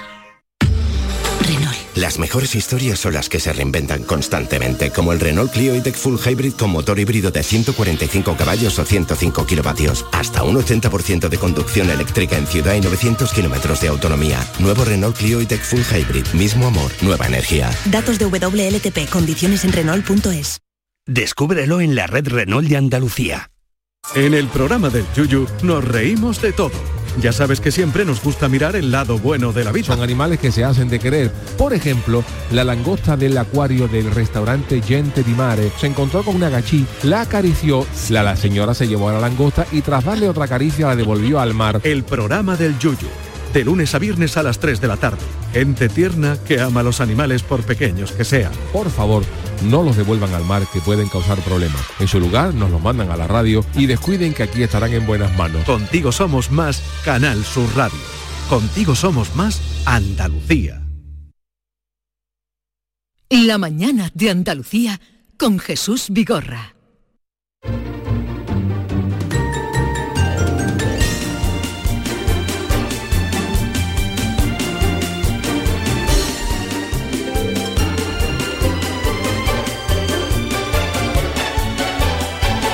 Las mejores historias son las que se reinventan constantemente, como el Renault Clio E-Tech Full Hybrid con motor híbrido de 145 caballos o 105 kilovatios. Hasta un 80% de conducción eléctrica en ciudad y 900 kilómetros de autonomía. Nuevo Renault Clio E-Tech Full Hybrid. Mismo amor, nueva energía. Datos de WLTP. Condiciones en Renault.es. Descúbrelo en la red Renault de Andalucía. En el programa del Yuyu nos reímos de todo. Ya sabes que siempre nos gusta mirar el lado bueno de la vida. Son animales que se hacen de querer. Por ejemplo, la langosta del acuario del restaurante Gente di Mare se encontró con una gachí, la acarició, la, la señora se llevó a la langosta y tras darle otra caricia la devolvió al mar. El programa del Yuyu. De lunes a viernes a las 3 de la tarde. Gente tierna que ama a los animales por pequeños que sean. Por favor, no los devuelvan al mar que pueden causar problemas. En su lugar, nos los mandan a la radio y descuiden que aquí estarán en buenas manos. Contigo somos más Canal Sur Radio. Contigo somos más Andalucía. La mañana de Andalucía con Jesús Vigorra.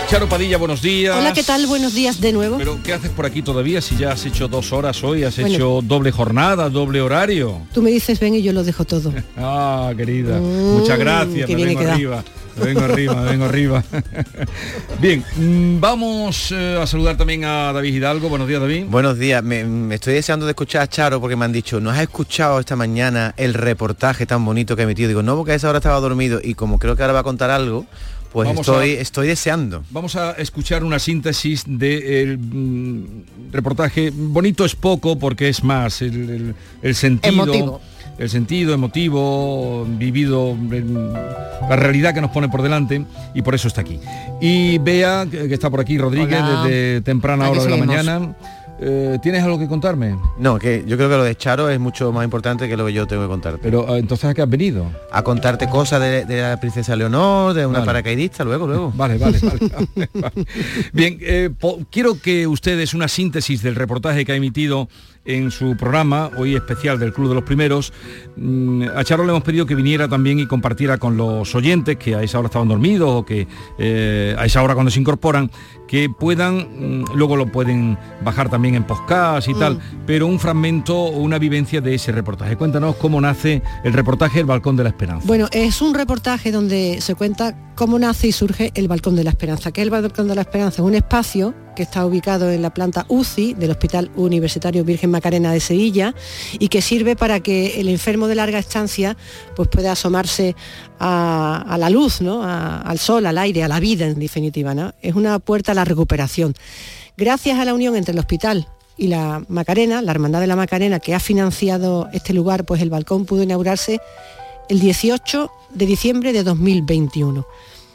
Charo Padilla, buenos días. Hola, ¿qué tal? Buenos días de nuevo. Pero ¿qué haces por aquí todavía si ya has hecho dos horas hoy? ¿Has Bueno. hecho doble jornada, doble horario? Tú me dices ven y yo lo dejo todo. Ah, querida. Mm, Muchas gracias. Me vengo arriba. Me vengo arriba, me vengo arriba. Bien, mm, vamos eh, a saludar también a David Hidalgo. Buenos días, David. Buenos días, me, me estoy deseando de escuchar a Charo porque me han dicho, ¿no has escuchado esta mañana el reportaje tan bonito que ha emitido? Digo, no, porque a esa hora estaba dormido y como creo que ahora va a contar algo, pues Vamos estoy, a- estoy deseando. Vamos a escuchar una síntesis del reportaje. Bonito es poco porque es más el, el- el sentido. Emotivo. El sentido emotivo, vivido, en la realidad que nos pone por delante y por eso está aquí. Y Bea, que está por aquí, Rodríguez, Hola. desde temprana Aquí hora de la mañana. Eh, ¿tienes algo que contarme? No, que yo creo que lo de Charo es mucho más importante que lo que yo tengo que contarte. Pero eh, entonces a qué has venido? A contarte cosas de, de la princesa Leonor, de una Vale. paracaidista, luego, luego. Vale, vale, vale. Bien, eh, quiero que ustedes una síntesis del reportaje que ha emitido en su programa, hoy especial del Club de los Primeros. Mm, a Charo le hemos pedido que viniera también y compartiera con los oyentes que a esa hora estaban dormidos o que eh, a esa hora cuando se incorporan, que puedan, mm, luego lo pueden bajar también en podcast y tal, pero un fragmento o una vivencia de ese reportaje. Cuéntanos cómo nace el reportaje El Balcón de la Esperanza. Bueno, es un reportaje donde se cuenta cómo nace y surge el Balcón de la Esperanza. ¿Qué es el Balcón de la Esperanza? Es un espacio que está ubicado en la planta UCI del Hospital Universitario Virgen Macarena de Sevilla y que sirve para que el enfermo de larga estancia pues pueda asomarse a, la luz, ¿no? Al sol, al aire, a la vida en definitiva. ¿no? Es una puerta a la recuperación. Gracias a la unión entre el hospital y la Macarena, la Hermandad de la Macarena, que ha financiado este lugar, pues el balcón pudo inaugurarse el 18 de diciembre de 2021.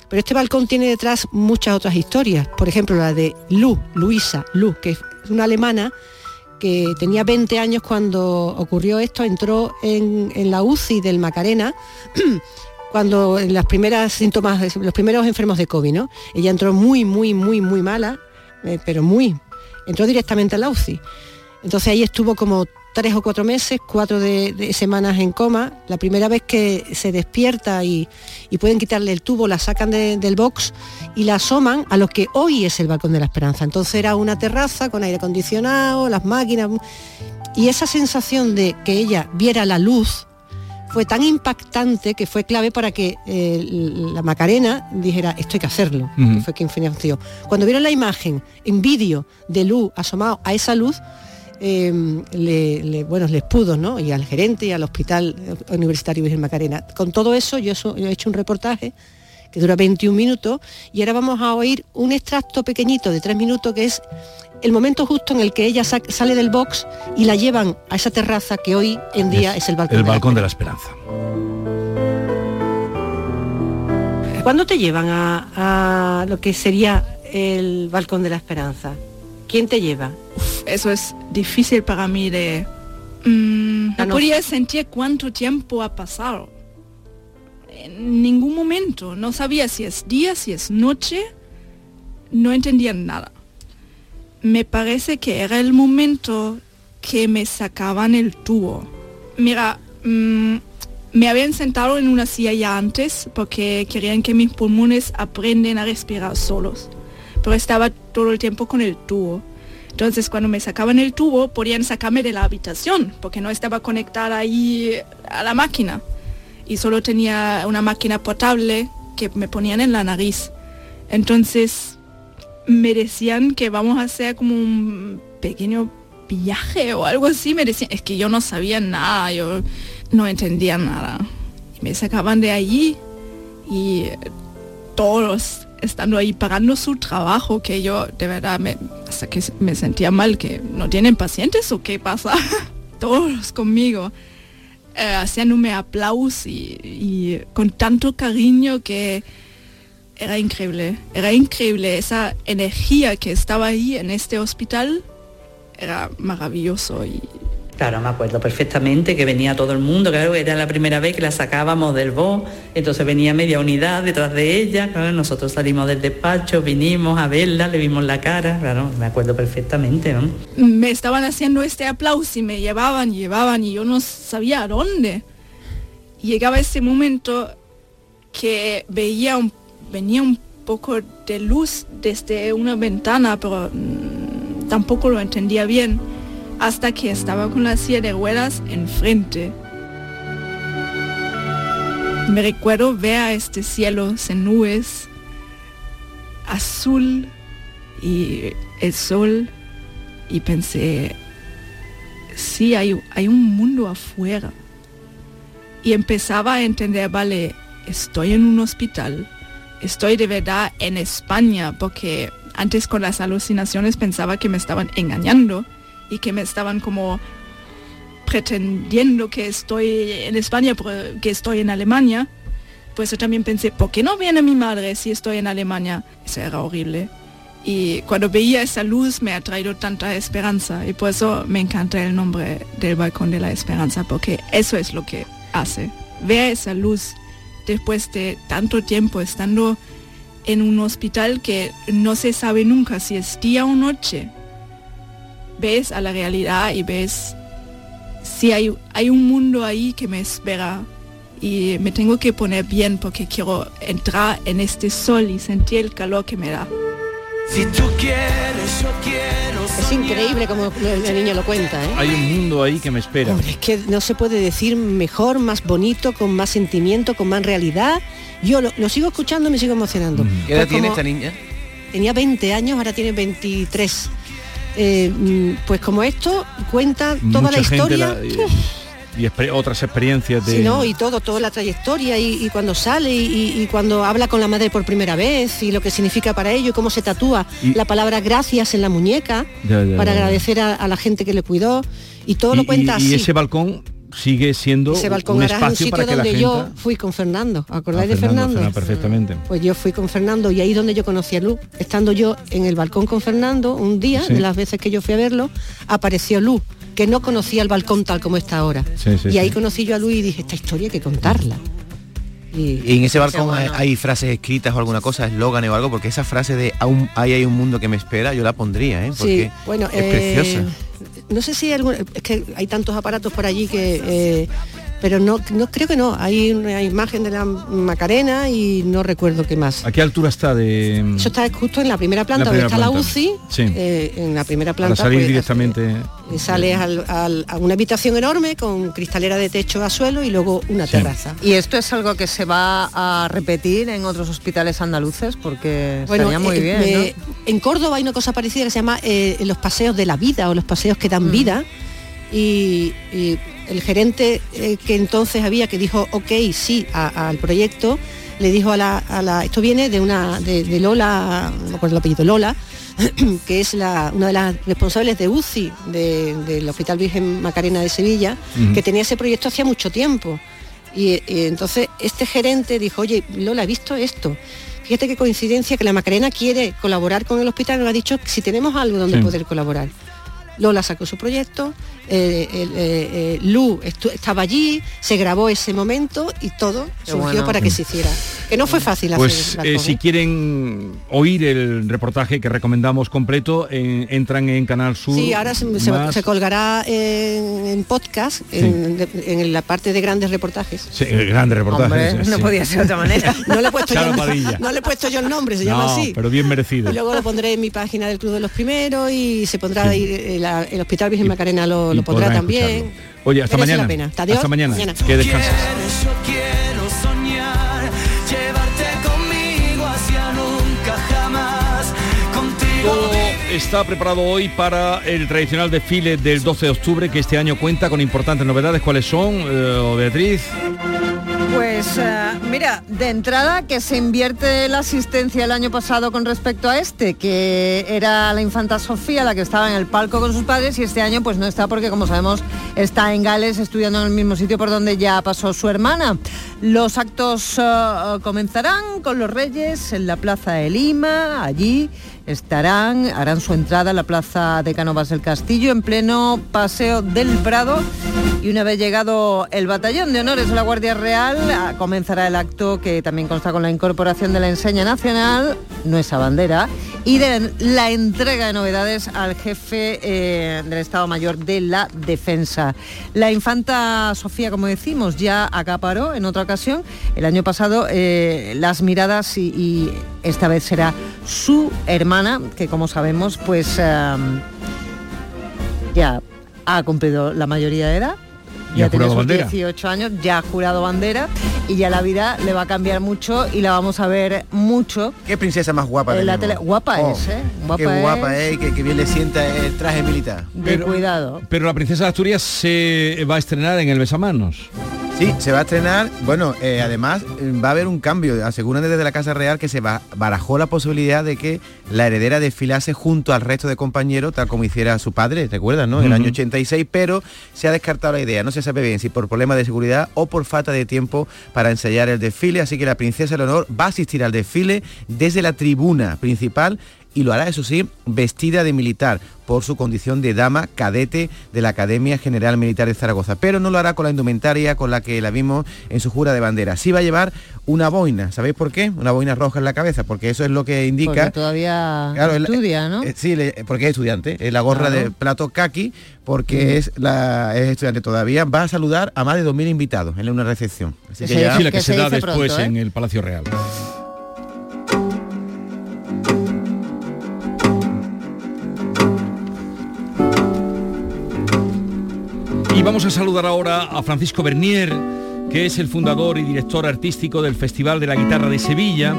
Pero este balcón tiene detrás muchas otras historias. Por ejemplo, la de Lu, Luisa, Lu, que es una alemana que tenía 20 años cuando ocurrió esto, entró en, en la UCI del Macarena cuando en las primeras síntomas, los primeros enfermos de COVID, ¿no? Ella entró muy, muy, muy, muy mala, eh, pero muy. Entró directamente a la UCI. Entonces ahí estuvo como tres o cuatro meses, cuatro semanas en coma. La primera vez que se despierta y, pueden quitarle el tubo, la sacan de- del box y la asoman a lo que hoy es el Balcón de la Esperanza. Entonces era una terraza con aire acondicionado, las máquinas. Y esa sensación de que ella viera la luz fue tan impactante que fue clave para que eh, la Macarena dijera, esto hay que hacerlo, Ujú. que fue quien financió. Cuando vieron la imagen en vídeo de luz asomado a esa luz, eh, le, le- bueno, les pudo, ¿no? Y al gerente y al Hospital Universitario Virgen Macarena. Con todo eso, yo, so- yo he hecho un reportaje que dura 21 minutos y ahora vamos a oír un extracto pequeñito de 3 minutos que es el momento justo en el que ella sa- sale del box y la llevan a esa terraza que hoy en día es, el balcón. El de la Balcón de la Esperanza. ¿Cuándo te llevan a, a lo que sería el Balcón de la Esperanza? ¿Quién te lleva? Eso es difícil para mí de... mm, no no. podía sentir cuánto tiempo ha pasado. En ningún momento. No sabía si es día, si es noche. No entendía nada. Me parece que era el momento que me sacaban el tubo. Mira, mm, me habían sentado en una silla ya antes porque querían que mis pulmones aprenden a respirar solos. Pero estaba todo el tiempo con el tubo. Entonces cuando me sacaban el tubo podían sacarme de la habitación porque no estaba conectada ahí a la máquina. Y solo tenía una máquina portable que me ponían en la nariz. Entonces me decían que vamos a hacer como un pequeño viaje o algo así. Me decían, es que yo no sabía nada, yo no entendía nada. Me sacaban de allí y todos estando ahí pagando su trabajo, que yo de verdad me, hasta que me sentía mal, que no tienen pacientes o qué pasa. todos conmigo. eh, haciéndome aplausos y con tanto cariño que era increíble, era increíble esa energía que estaba ahí en este hospital, era maravilloso y Claro, me acuerdo perfectamente que venía todo el mundo, claro, era la primera vez que la sacábamos del BO, entonces venía media unidad detrás de ella, claro, nosotros salimos del despacho, vinimos a verla, le vimos la cara, claro, me acuerdo perfectamente, ¿no? me estaban haciendo este aplauso y me llevaban, llevaban y yo no sabía a dónde. Llegaba ese momento que veía un, venía un poco de luz desde una ventana, pero mm, tampoco lo entendía bien hasta que estaba con la silla de ruedas enfrente. Me recuerdo ver a este cielo sin nubes, azul y el sol y pensé, sí, hay, hay un mundo afuera. Y empezaba a entender, vale, estoy en un hospital, estoy de verdad en España, porque antes con las alucinaciones pensaba que me estaban engañando y que me estaban como pretendiendo que estoy en España, que estoy en Alemania. Pues yo también pensé, ¿por qué no viene mi madre si estoy en Alemania? Eso era horrible. Y cuando veía esa luz me ha traído tanta esperanza y por eso me encanta el nombre del balcón de la esperanza, porque eso es lo que hace. Vea esa luz después de tanto tiempo estando en un hospital que no se sabe nunca si es día o noche. Ves a la realidad y ves si hay, hay un mundo ahí que me espera y me tengo que poner bien porque quiero entrar en este sol y sentir el calor que me da. Si tú quieres, yo quiero. Es increíble como el niño lo cuenta, ¿eh? Hay un mundo ahí que me espera. Hombre, es que no se puede decir mejor, más bonito, con más sentimiento, con más realidad. Yo lo, lo sigo escuchando y me sigo emocionando. ¿Qué edad Pues tiene esta niña? Tenía 20 años, ahora tiene 23. Eh, mm, pues como esto cuenta toda Mucha la gente historia. la- y, otras experiencias de... Sí, ¿no? Y todo, toda la trayectoria y, y cuando sale y, cuando habla con la madre por primera vez y lo que significa para ello y cómo se tatúa Y- la palabra gracias en la muñeca Ya, ya, para ya, agradecer a, a la gente que le cuidó y todo lo cuenta y, y así. ese balcón sigue siendo Ese balcón un ahora es un espacio sitio para que la donde gente... yo fui con Fernando. ¿Acordáis Ah, de Fernando? Fernando, perfectamente. Pues yo fui con Fernando y ahí es donde yo conocí a Lu. Estando yo en el balcón con Fernando, un día, Sí. de las veces que yo fui a verlo, apareció Lu, que no conocía el balcón tal como está ahora. Sí, sí, y ahí sí. conocí yo a Lu y dije, esta historia hay que contarla. Y, Y en ese balcón hay, frases escritas o alguna cosa, eslogan o algo, porque esa frase de aún hay, hay un mundo que me espera, yo la pondría, ¿eh? Porque Sí, bueno, es eh, preciosa. No sé si hay algún, es que hay tantos aparatos por allí que, eh, pero no, no creo que no. Hay una imagen de la Macarena y no recuerdo qué más. ¿A qué altura está de...? Eso está justo en la primera planta, La donde está la. UCI. Sí. eh, en la primera Para planta salir pues, directamente... eh, sales al- al- a una habitación enorme con cristalera de techo a suelo y luego una terraza. Y esto es algo que se va a repetir en otros hospitales andaluces porque estaría muy eh, bien. me- ¿no? en Córdoba hay una cosa parecida que se llama eh, los paseos de la vida o los paseos que Mm. dan vida. Y, y el gerente eh, que entonces había que dijo ok sí al proyecto le dijo a la, a la- esto viene de una de, de Lola no me acuerdo el apellido Lola que es la, una de las responsables de UCI de- del Hospital Virgen Macarena de Sevilla que tenía ese proyecto hacía mucho tiempo y, y entonces este gerente dijo, oye, Lola, he visto esto. Fíjate qué coincidencia que la Macarena quiere colaborar con el hospital, nos ha dicho si tenemos algo donde Sí. poder colaborar. Lola sacó su proyecto, eh, eh, eh, Lu estu- estaba allí, se grabó ese momento y todo Qué surgió bueno. para que se hiciera. Que no fue fácil Pues hacer eh, balcón, si quieren oír el reportaje que recomendamos completo, entran en Canal Sur. Sí, ahora se, se- más- se colgará en, en podcast, en, en la parte de grandes reportajes. Sí, el grande reportaje. Hombre, sí, no sí. podía ser de otra manera. No le he puesto, yo, Padilla. no le he puesto yo el nombre, se llama No, así. pero bien merecido. Y luego lo pondré en mi página del Club de los Primeros y se pondrá ahí, la- el Hospital Virgen Macarena lo, podrán también. escucharlo. Oye, hasta Merece mañana. la pena. Hasta, mañana. Mañana. Que descanses. Está preparado hoy para el tradicional desfile del 12 de octubre que este año cuenta con importantes novedades. ¿Cuáles son, eh, Beatriz? Pues eh, mira, de entrada que se invierte la asistencia el año pasado con respecto a este, que era la infanta Sofía la que estaba en el palco con sus padres y este año pues no está porque como sabemos está en Gales estudiando en el mismo sitio por donde ya pasó su hermana. Los actos eh, comenzarán con los reyes en la Plaza de Lima, allí estarán, harán su entrada a la Plaza de Cánovas del Castillo en pleno Paseo del Prado. Y una vez llegado el batallón de honores de la Guardia Real, comenzará el acto que también consta con la incorporación de la enseña nacional, nuestra bandera, y de la entrega de novedades al jefe eh, del Estado Mayor de la Defensa. La infanta Sofía, como decimos, ya acaparó en otra ocasión, el año pasado, eh, las miradas y, y esta vez será su hermana, que como sabemos, pues eh, ya ha cumplido la mayoría de edad. Y Ya ha tiene sus bandera. 18 años, ya ha jurado bandera y ya la vida le va a cambiar mucho y la vamos a ver mucho. Qué princesa más guapa En del la tele- guapa Oh, es, ¿eh? qué Guapa guapa es. es, que, que bien le sienta el traje militar. De cuidado. Pero la princesa de Asturias se va a estrenar en el Besamanos. Sí, se va a estrenar. Bueno, eh, además eh, va a haber un cambio. Aseguran desde la Casa Real que se va, barajó la posibilidad de que la heredera desfilase junto al resto de compañeros, tal como hiciera su padre, ¿recuerdan, no? En el Ujú. año 86, pero se ha descartado la idea. No se sabe bien si por problemas de seguridad o por falta de tiempo para ensayar el desfile. Así que la princesa Leonor va a asistir al desfile desde la tribuna principal y lo hará, eso sí, vestida de militar por su condición de dama cadete de la Academia General Militar de Zaragoza. Pero no lo hará con la indumentaria con la que la vimos en su jura de bandera. Sí va a llevar una boina. ¿Sabéis por qué? Una boina roja en la cabeza, porque eso es lo que indica... Porque todavía estudia, ¿no? Eh, sí, porque es estudiante. Es la gorra de plato kaki, porque es, la, es estudiante todavía. Va a saludar a más de 2.000 invitados en una recepción. Así que ya... la que, se, da después ¿eh? en el Palacio Real. Y vamos a saludar ahora a Francisco Bernier, que es el fundador y director artístico del Festival de la Guitarra de Sevilla,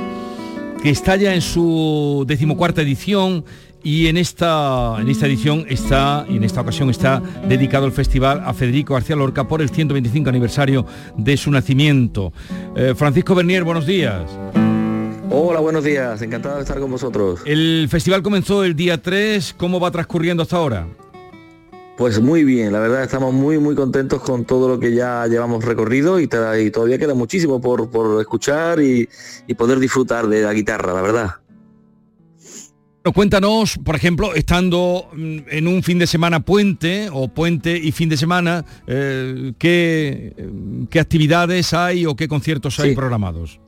que está ya en su decimocuarta edición y en esta, en esta edición está, y en esta ocasión está dedicado el festival a Federico García Lorca por el 125 aniversario de su nacimiento. Eh, Francisco Bernier, buenos días. Hola, buenos días, encantado de estar con vosotros. El festival comenzó el día 3, ¿cómo va transcurriendo hasta ahora? Pues muy bien, la verdad estamos muy muy contentos con todo lo que ya llevamos recorrido y, todavía queda muchísimo por, escuchar y, poder disfrutar de la guitarra, la verdad. Cuéntanos, por ejemplo, estando mm, en un fin de semana puente o puente y fin de semana, eh, ¿qué, actividades hay o qué conciertos hay programados?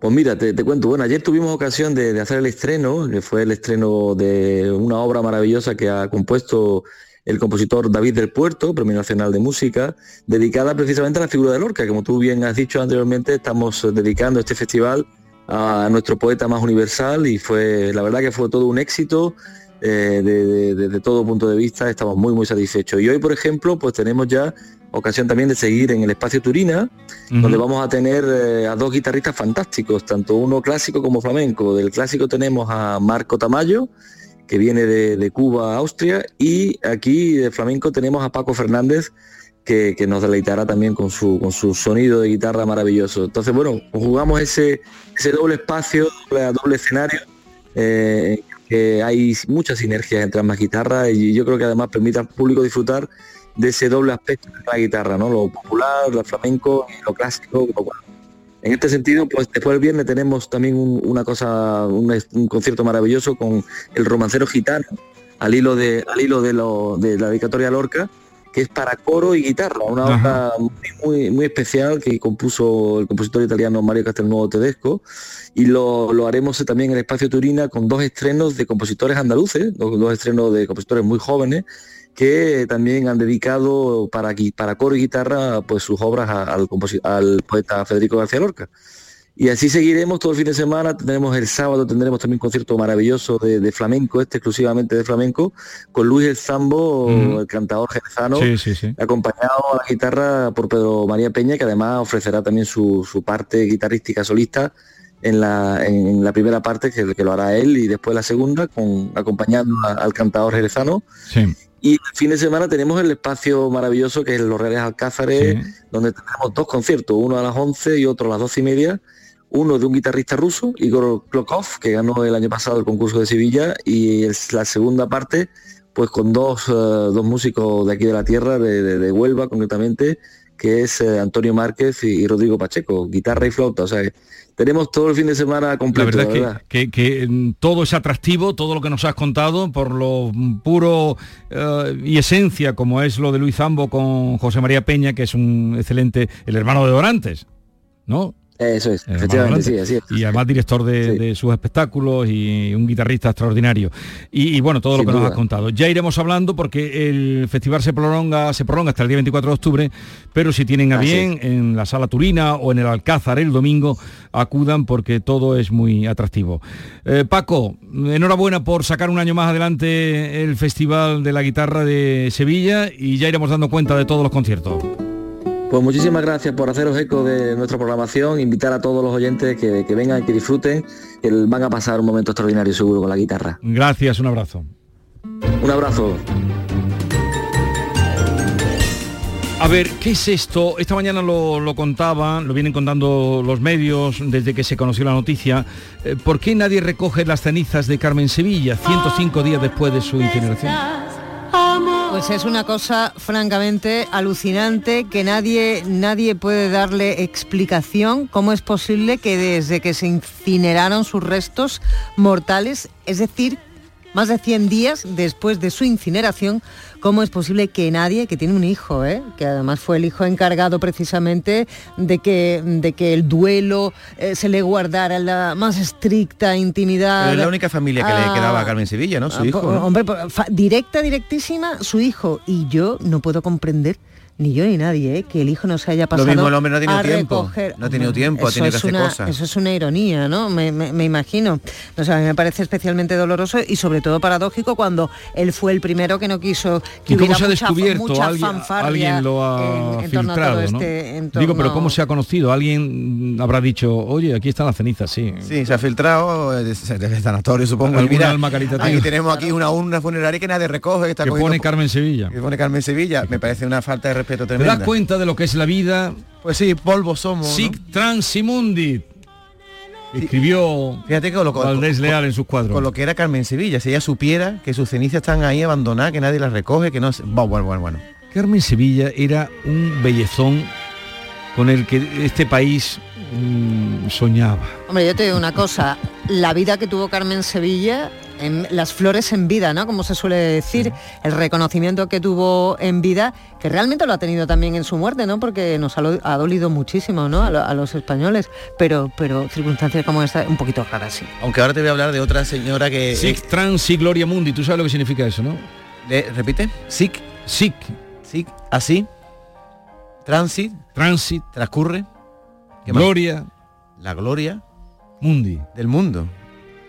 Pues mira, te, cuento, bueno, ayer tuvimos ocasión de, de, hacer el estreno, que fue el estreno de una obra maravillosa que ha compuesto el compositor David del Puerto, Premio Nacional de Música, dedicada precisamente a la figura de Lorca. Como tú bien has dicho anteriormente, estamos dedicando este festival a nuestro poeta más universal y fue, la verdad que fue todo un éxito. desde eh, todo punto de vista estamos muy muy satisfechos y hoy por ejemplo pues tenemos ya ocasión también de seguir en el espacio Turina donde vamos a tener eh, a dos guitarristas fantásticos tanto uno clásico como flamenco del clásico tenemos a Marco Tamayo que viene de, Cuba a Austria, y aquí de flamenco tenemos a Paco Fernández, que, nos deleitará también con su, con su sonido de guitarra maravilloso. Entonces, bueno, jugamos ese, ese doble espacio, doble, doble escenario, eh, que hay muchas sinergias entre ambas guitarras y yo creo que además permite al público disfrutar de ese doble aspecto de la guitarra, ¿no? Lo popular, lo flamenco lo clásico, en este sentido, pues después del viernes tenemos también una cosa, un, concierto maravilloso con el romancero gitano, al hilo de, al hilo de, lo, de la dedicatoria Lorca, que es para coro y guitarra, una obra muy, muy especial que compuso el compositor italiano Mario Castelnuovo Tedesco, y lo, haremos también en el espacio Turina con dos estrenos de compositores andaluces, dos estrenos de compositores muy jóvenes, que también han dedicado para, para coro y guitarra pues sus obras al, al poeta Federico García Lorca. Y así seguiremos todo el fin de semana, tendremos el sábado, tendremos también un concierto maravilloso de, flamenco, este exclusivamente de flamenco, con Luis El Zambo, el cantador jerezano, acompañado a la guitarra por Pedro María Peña, que además ofrecerá también su, parte guitarrística solista en la, en la primera parte, que, que, lo hará él, y después la segunda, con acompañando al cantador jerezano. Y el fin de semana tenemos el espacio maravilloso que es Los Reales Alcázares, donde tenemos dos conciertos, uno a las 11 y otro a las 12 y media. Uno de un guitarrista ruso, Igor Klokov, que ganó el año pasado el concurso de Sevilla, y es la segunda parte, pues con dos, eh, dos músicos de aquí de la tierra, de, Huelva concretamente, que es eh, Antonio Márquez y, Rodrigo Pacheco, guitarra y flauta. O sea, tenemos todo el fin de semana completo. La verdad, Que, que, mm, todo es atractivo, todo lo que nos has contado, por lo puro eh, y esencia, como es lo de Luis Zambo con José María Peña, que es un excelente, el hermano de Dorantes, ¿no? Eso es, efectivamente, sí, así es. Y además director de, sus espectáculos y un guitarrista extraordinario. Y, bueno, todo lo que nos has contado. Ya iremos hablando porque el festival se prolonga, se prolonga hasta el día 24 de octubre, pero si tienen a bien en la sala Turina o en el Alcázar el domingo, acudan porque todo es muy atractivo. Eh, Paco, enhorabuena por sacar un año más adelante el Festival de la Guitarra de Sevilla y ya iremos dando cuenta de todos los conciertos. Pues muchísimas gracias por haceros eco de nuestra programación, invitar a todos los oyentes que, que vengan, que disfruten, que van a pasar un momento extraordinario seguro con la guitarra. Gracias, un abrazo. Un abrazo. A ver, ¿qué es esto? Esta mañana lo, lo, contaban, lo vienen contando los medios desde que se conoció la noticia. Eh, ¿Por qué nadie recoge las cenizas de Carmen Sevilla 105 días después de su incineración? Pues es una cosa francamente alucinante que nadie, nadie puede darle explicación cómo es posible que desde que se incineraron sus restos mortales, es decir, más de 100 días después de su incineración, ¿cómo es posible que nadie, que tiene un hijo, ¿eh? que además fue el hijo encargado precisamente de que, de que el duelo eh, se le guardara la más estricta intimidad? Pero es la única familia que le Ah, quedaba a Carmen Sevilla, ¿no? Su Ah, hijo. Hombre, fa- directa, directísima, su hijo. Y yo no puedo comprender, ni yo ni nadie, ¿eh? que el hijo no se haya Lo pasado mismo el hombre no ha tenido tiempo. recoger- No ha tenido tiempo, ha Eso tenido que hacer una- cosas. Eso es una ironía, ¿no? Me, me- me imagino. No sé, a mí me parece especialmente doloroso y sobre todo paradójico cuando él fue el primero que no quiso que ¿Y cómo hubiera se ha mucha- descubierto? mucha alguien, fanfarria alguien lo ha en- filtrado, ¿no? este entorno. Digo, pero ¿cómo se ha conocido? Alguien mm, habrá dicho, oye, aquí están las cenizas, sí. Sí, se ha filtrado eh, desde el sanatorio, supongo. Y Alguna mira, alma caritativa. Aquí tenemos aquí una urna funeraria que nadie recoge. Que, está Que cogiendo- pone Carmen Sevilla. que pone Carmen Sevilla. Me parece una falta de respeto ¿Te das cuenta de lo que es la vida? Pues sí, polvo somos. ¿no? Sic transimundi. Escribió Fíjate que lo, con- Valdés Leal en sus cuadros. con lo que era Carmen Sevilla, si ella supiera que sus cenizas están ahí abandonadas, que nadie las recoge, que no. Bueno, bueno, bueno, bueno. Carmen Sevilla era un bellezón con el que este país mm, soñaba. Hombre, yo te digo una cosa, la vida que tuvo Carmen Sevilla, en las flores en vida, ¿no? Como se suele decir, el reconocimiento que tuvo en vida, que realmente lo ha tenido también en su muerte, ¿no? Porque nos ha, dolido muchísimo, ¿no? A, lo- a los españoles, pero, pero circunstancias como esta, un poquito raras, sí. Aunque ahora te voy a hablar de otra señora que... Sic trans y gloria mundi. ¿Tú sabes lo que significa eso, no? Le- ¿Repite? Sic. Sic. Sic. Así. Transit. Transit. Transcurre. Gloria. La gloria Mundi. del mundo.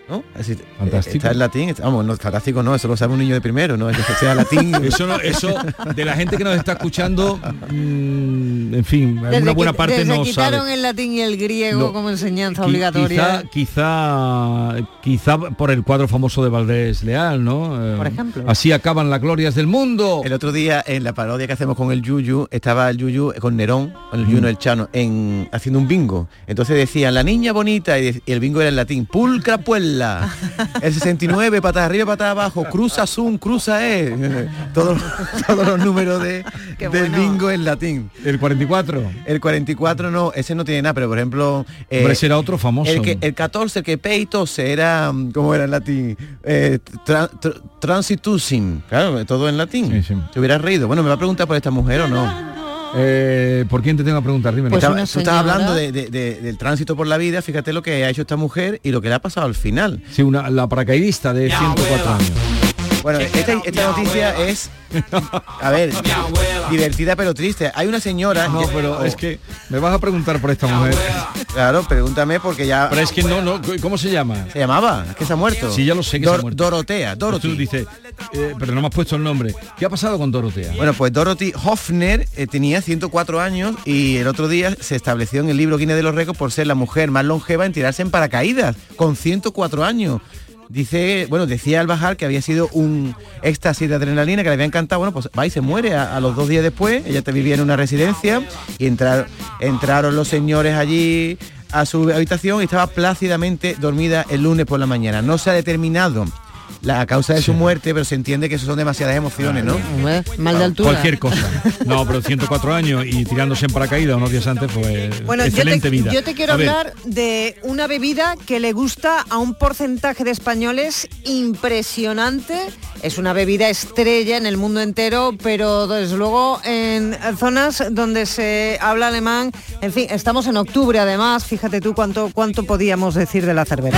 ¿No? Así, Fantástico. Está en latín. está- vamos, no, fantástico no, eso lo sabe un niño de primero, ¿no? Es que sea latín. Eso, no, eso de la gente que nos está escuchando, mm, en fin, Desde una buena que- parte desde no quitaron sabe. el latín y el griego No. como enseñanza Qui- obligatoria. Quizá, quizá, quizá por el cuadro famoso de Valdés Leal, ¿no? Eh, Por ejemplo. Así acaban las glorias del mundo. El otro día en la parodia que hacemos con el Yuyu, estaba el Yuyu con Nerón, con el Yuno el Chano, en, haciendo un bingo. Entonces decían, la niña bonita, y el bingo era en latín, pulcra puella. El 69, patas arriba, patas abajo, cruza zoom, cruza e. Todos, todos los números de, del bingo en latín. El 44. El 44 no, ese no tiene nada, pero por ejemplo... eh, Hombre, ese era otro famoso. El, que, el 14, el que peitos era, ¿cómo era en latín? Eh, tra- tra- transitusim, claro, todo en latín. ¿Te hubieras reído? Bueno, ¿me va a preguntar por esta mujer o no? Eh, ¿Por quién te tengo que preguntar? Dime. Estaba- tú estabas hablando de- de- de- del tránsito por la vida, fíjate lo que ha hecho esta mujer y lo que le ha pasado al final. Sí, una, la paracaidista de 104 años. Bueno, esta, esta noticia es, a ver, divertida pero triste. Hay una señora... No, pero es que me vas a preguntar por esta mujer. Claro, pregúntame porque ya... Pero es que no, no, ¿cómo se llama? ¿Se llamaba? Es que se ha muerto. Sí, ya lo sé que se ha Dor- muerto. Dorotea, Dorothy. Tú dices, eh, pero no me has puesto el nombre. ¿Qué ha pasado con Dorotea? Bueno, pues Dorothy Hoffner eh, tenía 104 años y el otro día se estableció en el libro Guinness de los Récords por ser la mujer más longeva en tirarse en paracaídas, con 104 años. Dice, bueno, decía al bajar que había sido un éxtasis de adrenalina que le había encantado. Bueno, pues va y se muere a, los dos días después. Ella te vivía en una residencia y entrar- entraron los señores allí a su habitación y estaba plácidamente dormida el lunes por la mañana. No se ha determinado la causa de su muerte, pero se entiende que eso son demasiadas emociones, ¿no? Mal de altura. Cualquier cosa. No, pero 104 años y tirándose en paracaídas unos días antes, pues Bueno, yo excelente te, vida. yo te quiero A ver, hablar de una bebida que le gusta a un porcentaje de españoles impresionante. Es una bebida estrella en el mundo entero, pero desde luego en zonas donde se habla alemán. En fin, estamos en octubre además. Fíjate tú cuánto, cuánto podíamos decir de la cerveza.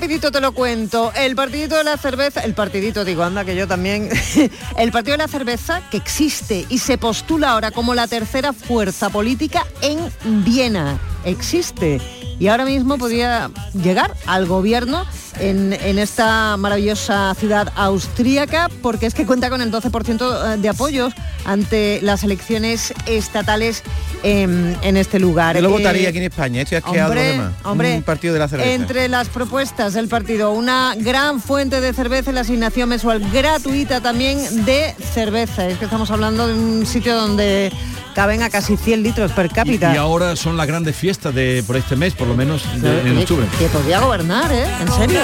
Rapidito te lo cuento. El partidito de la cerveza, el partidito digo, anda que yo también. el partido de la cerveza que existe y se postula ahora como la tercera fuerza política en Viena. Existe. Y ahora mismo podría llegar al gobierno en, en esta maravillosa ciudad austríaca porque es que cuenta con el 12% de apoyos ante las elecciones estatales en, en este lugar. Yo lo Eh, votaría aquí en España, estoy asqueado de los Hombre, demás. hombre, Un partido de la cerveza. Entre las propuestas del partido, una gran fuente de cerveza y la asignación mensual gratuita también de cerveza. Es que estamos hablando de un sitio donde caben a casi 100 litros per cápita. y ahora son las grandes fiestas de por este mes, por lo menos de- en octubre. Que podría gobernar, ¿eh? En serio.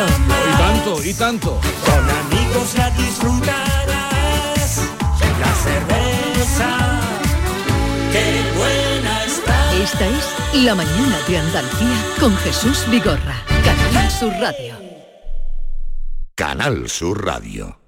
Y tanto, y tanto. Con amigos la disfrutarás. La cerveza, qué buena está. Esta es La Mañana de Andalucía con Jesús Vigorra. Canal Sur Radio. Canal Sur Radio.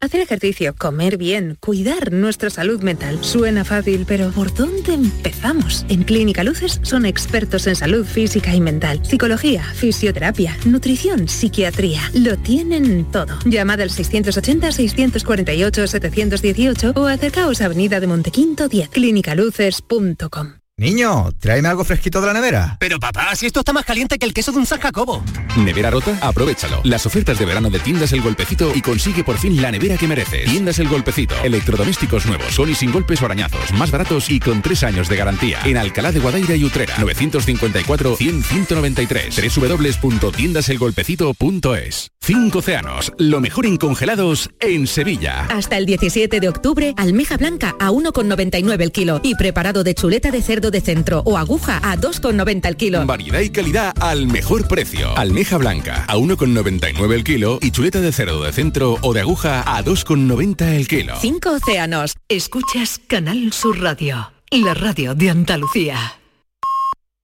Hacer ejercicio, comer bien, cuidar nuestra salud mental. Suena fácil, pero ¿por dónde empezamos? En Clínica Luces son expertos en salud física y mental, psicología, fisioterapia, nutrición, psiquiatría. Lo tienen todo. Llamad al 680-648-718 o acercaos a Avenida de Montequinto 10, clínicaluces.com. Niño, tráeme algo fresquito de la nevera. Pero papá, si esto está más caliente que el queso de un San Jacobo. ¿Nevera rota? Aprovechalo. Las ofertas de verano de Tiendas El Golpecito y consigue por fin la nevera que mereces. Tiendas El Golpecito. Electrodomésticos nuevos, con y sin golpes o arañazos, más baratos y con tres años de garantía. En Alcalá de Guadaira y Utrera. 954-100-193. www.tiendaselgolpecito.es Cinco océanos. Lo mejor en congelados en Sevilla. Hasta el 17 de octubre, almeja blanca a 1,99 el kilo y preparado de chuleta de cerdo de centro o aguja a 2,90 el kilo. Variedad y calidad al mejor precio. Almeja blanca a 1,99 el kilo y chuleta de cerdo de centro o de aguja a 2,90 el kilo. Cinco océanos. Escuchas Canal Sur Radio. La radio de Andalucía.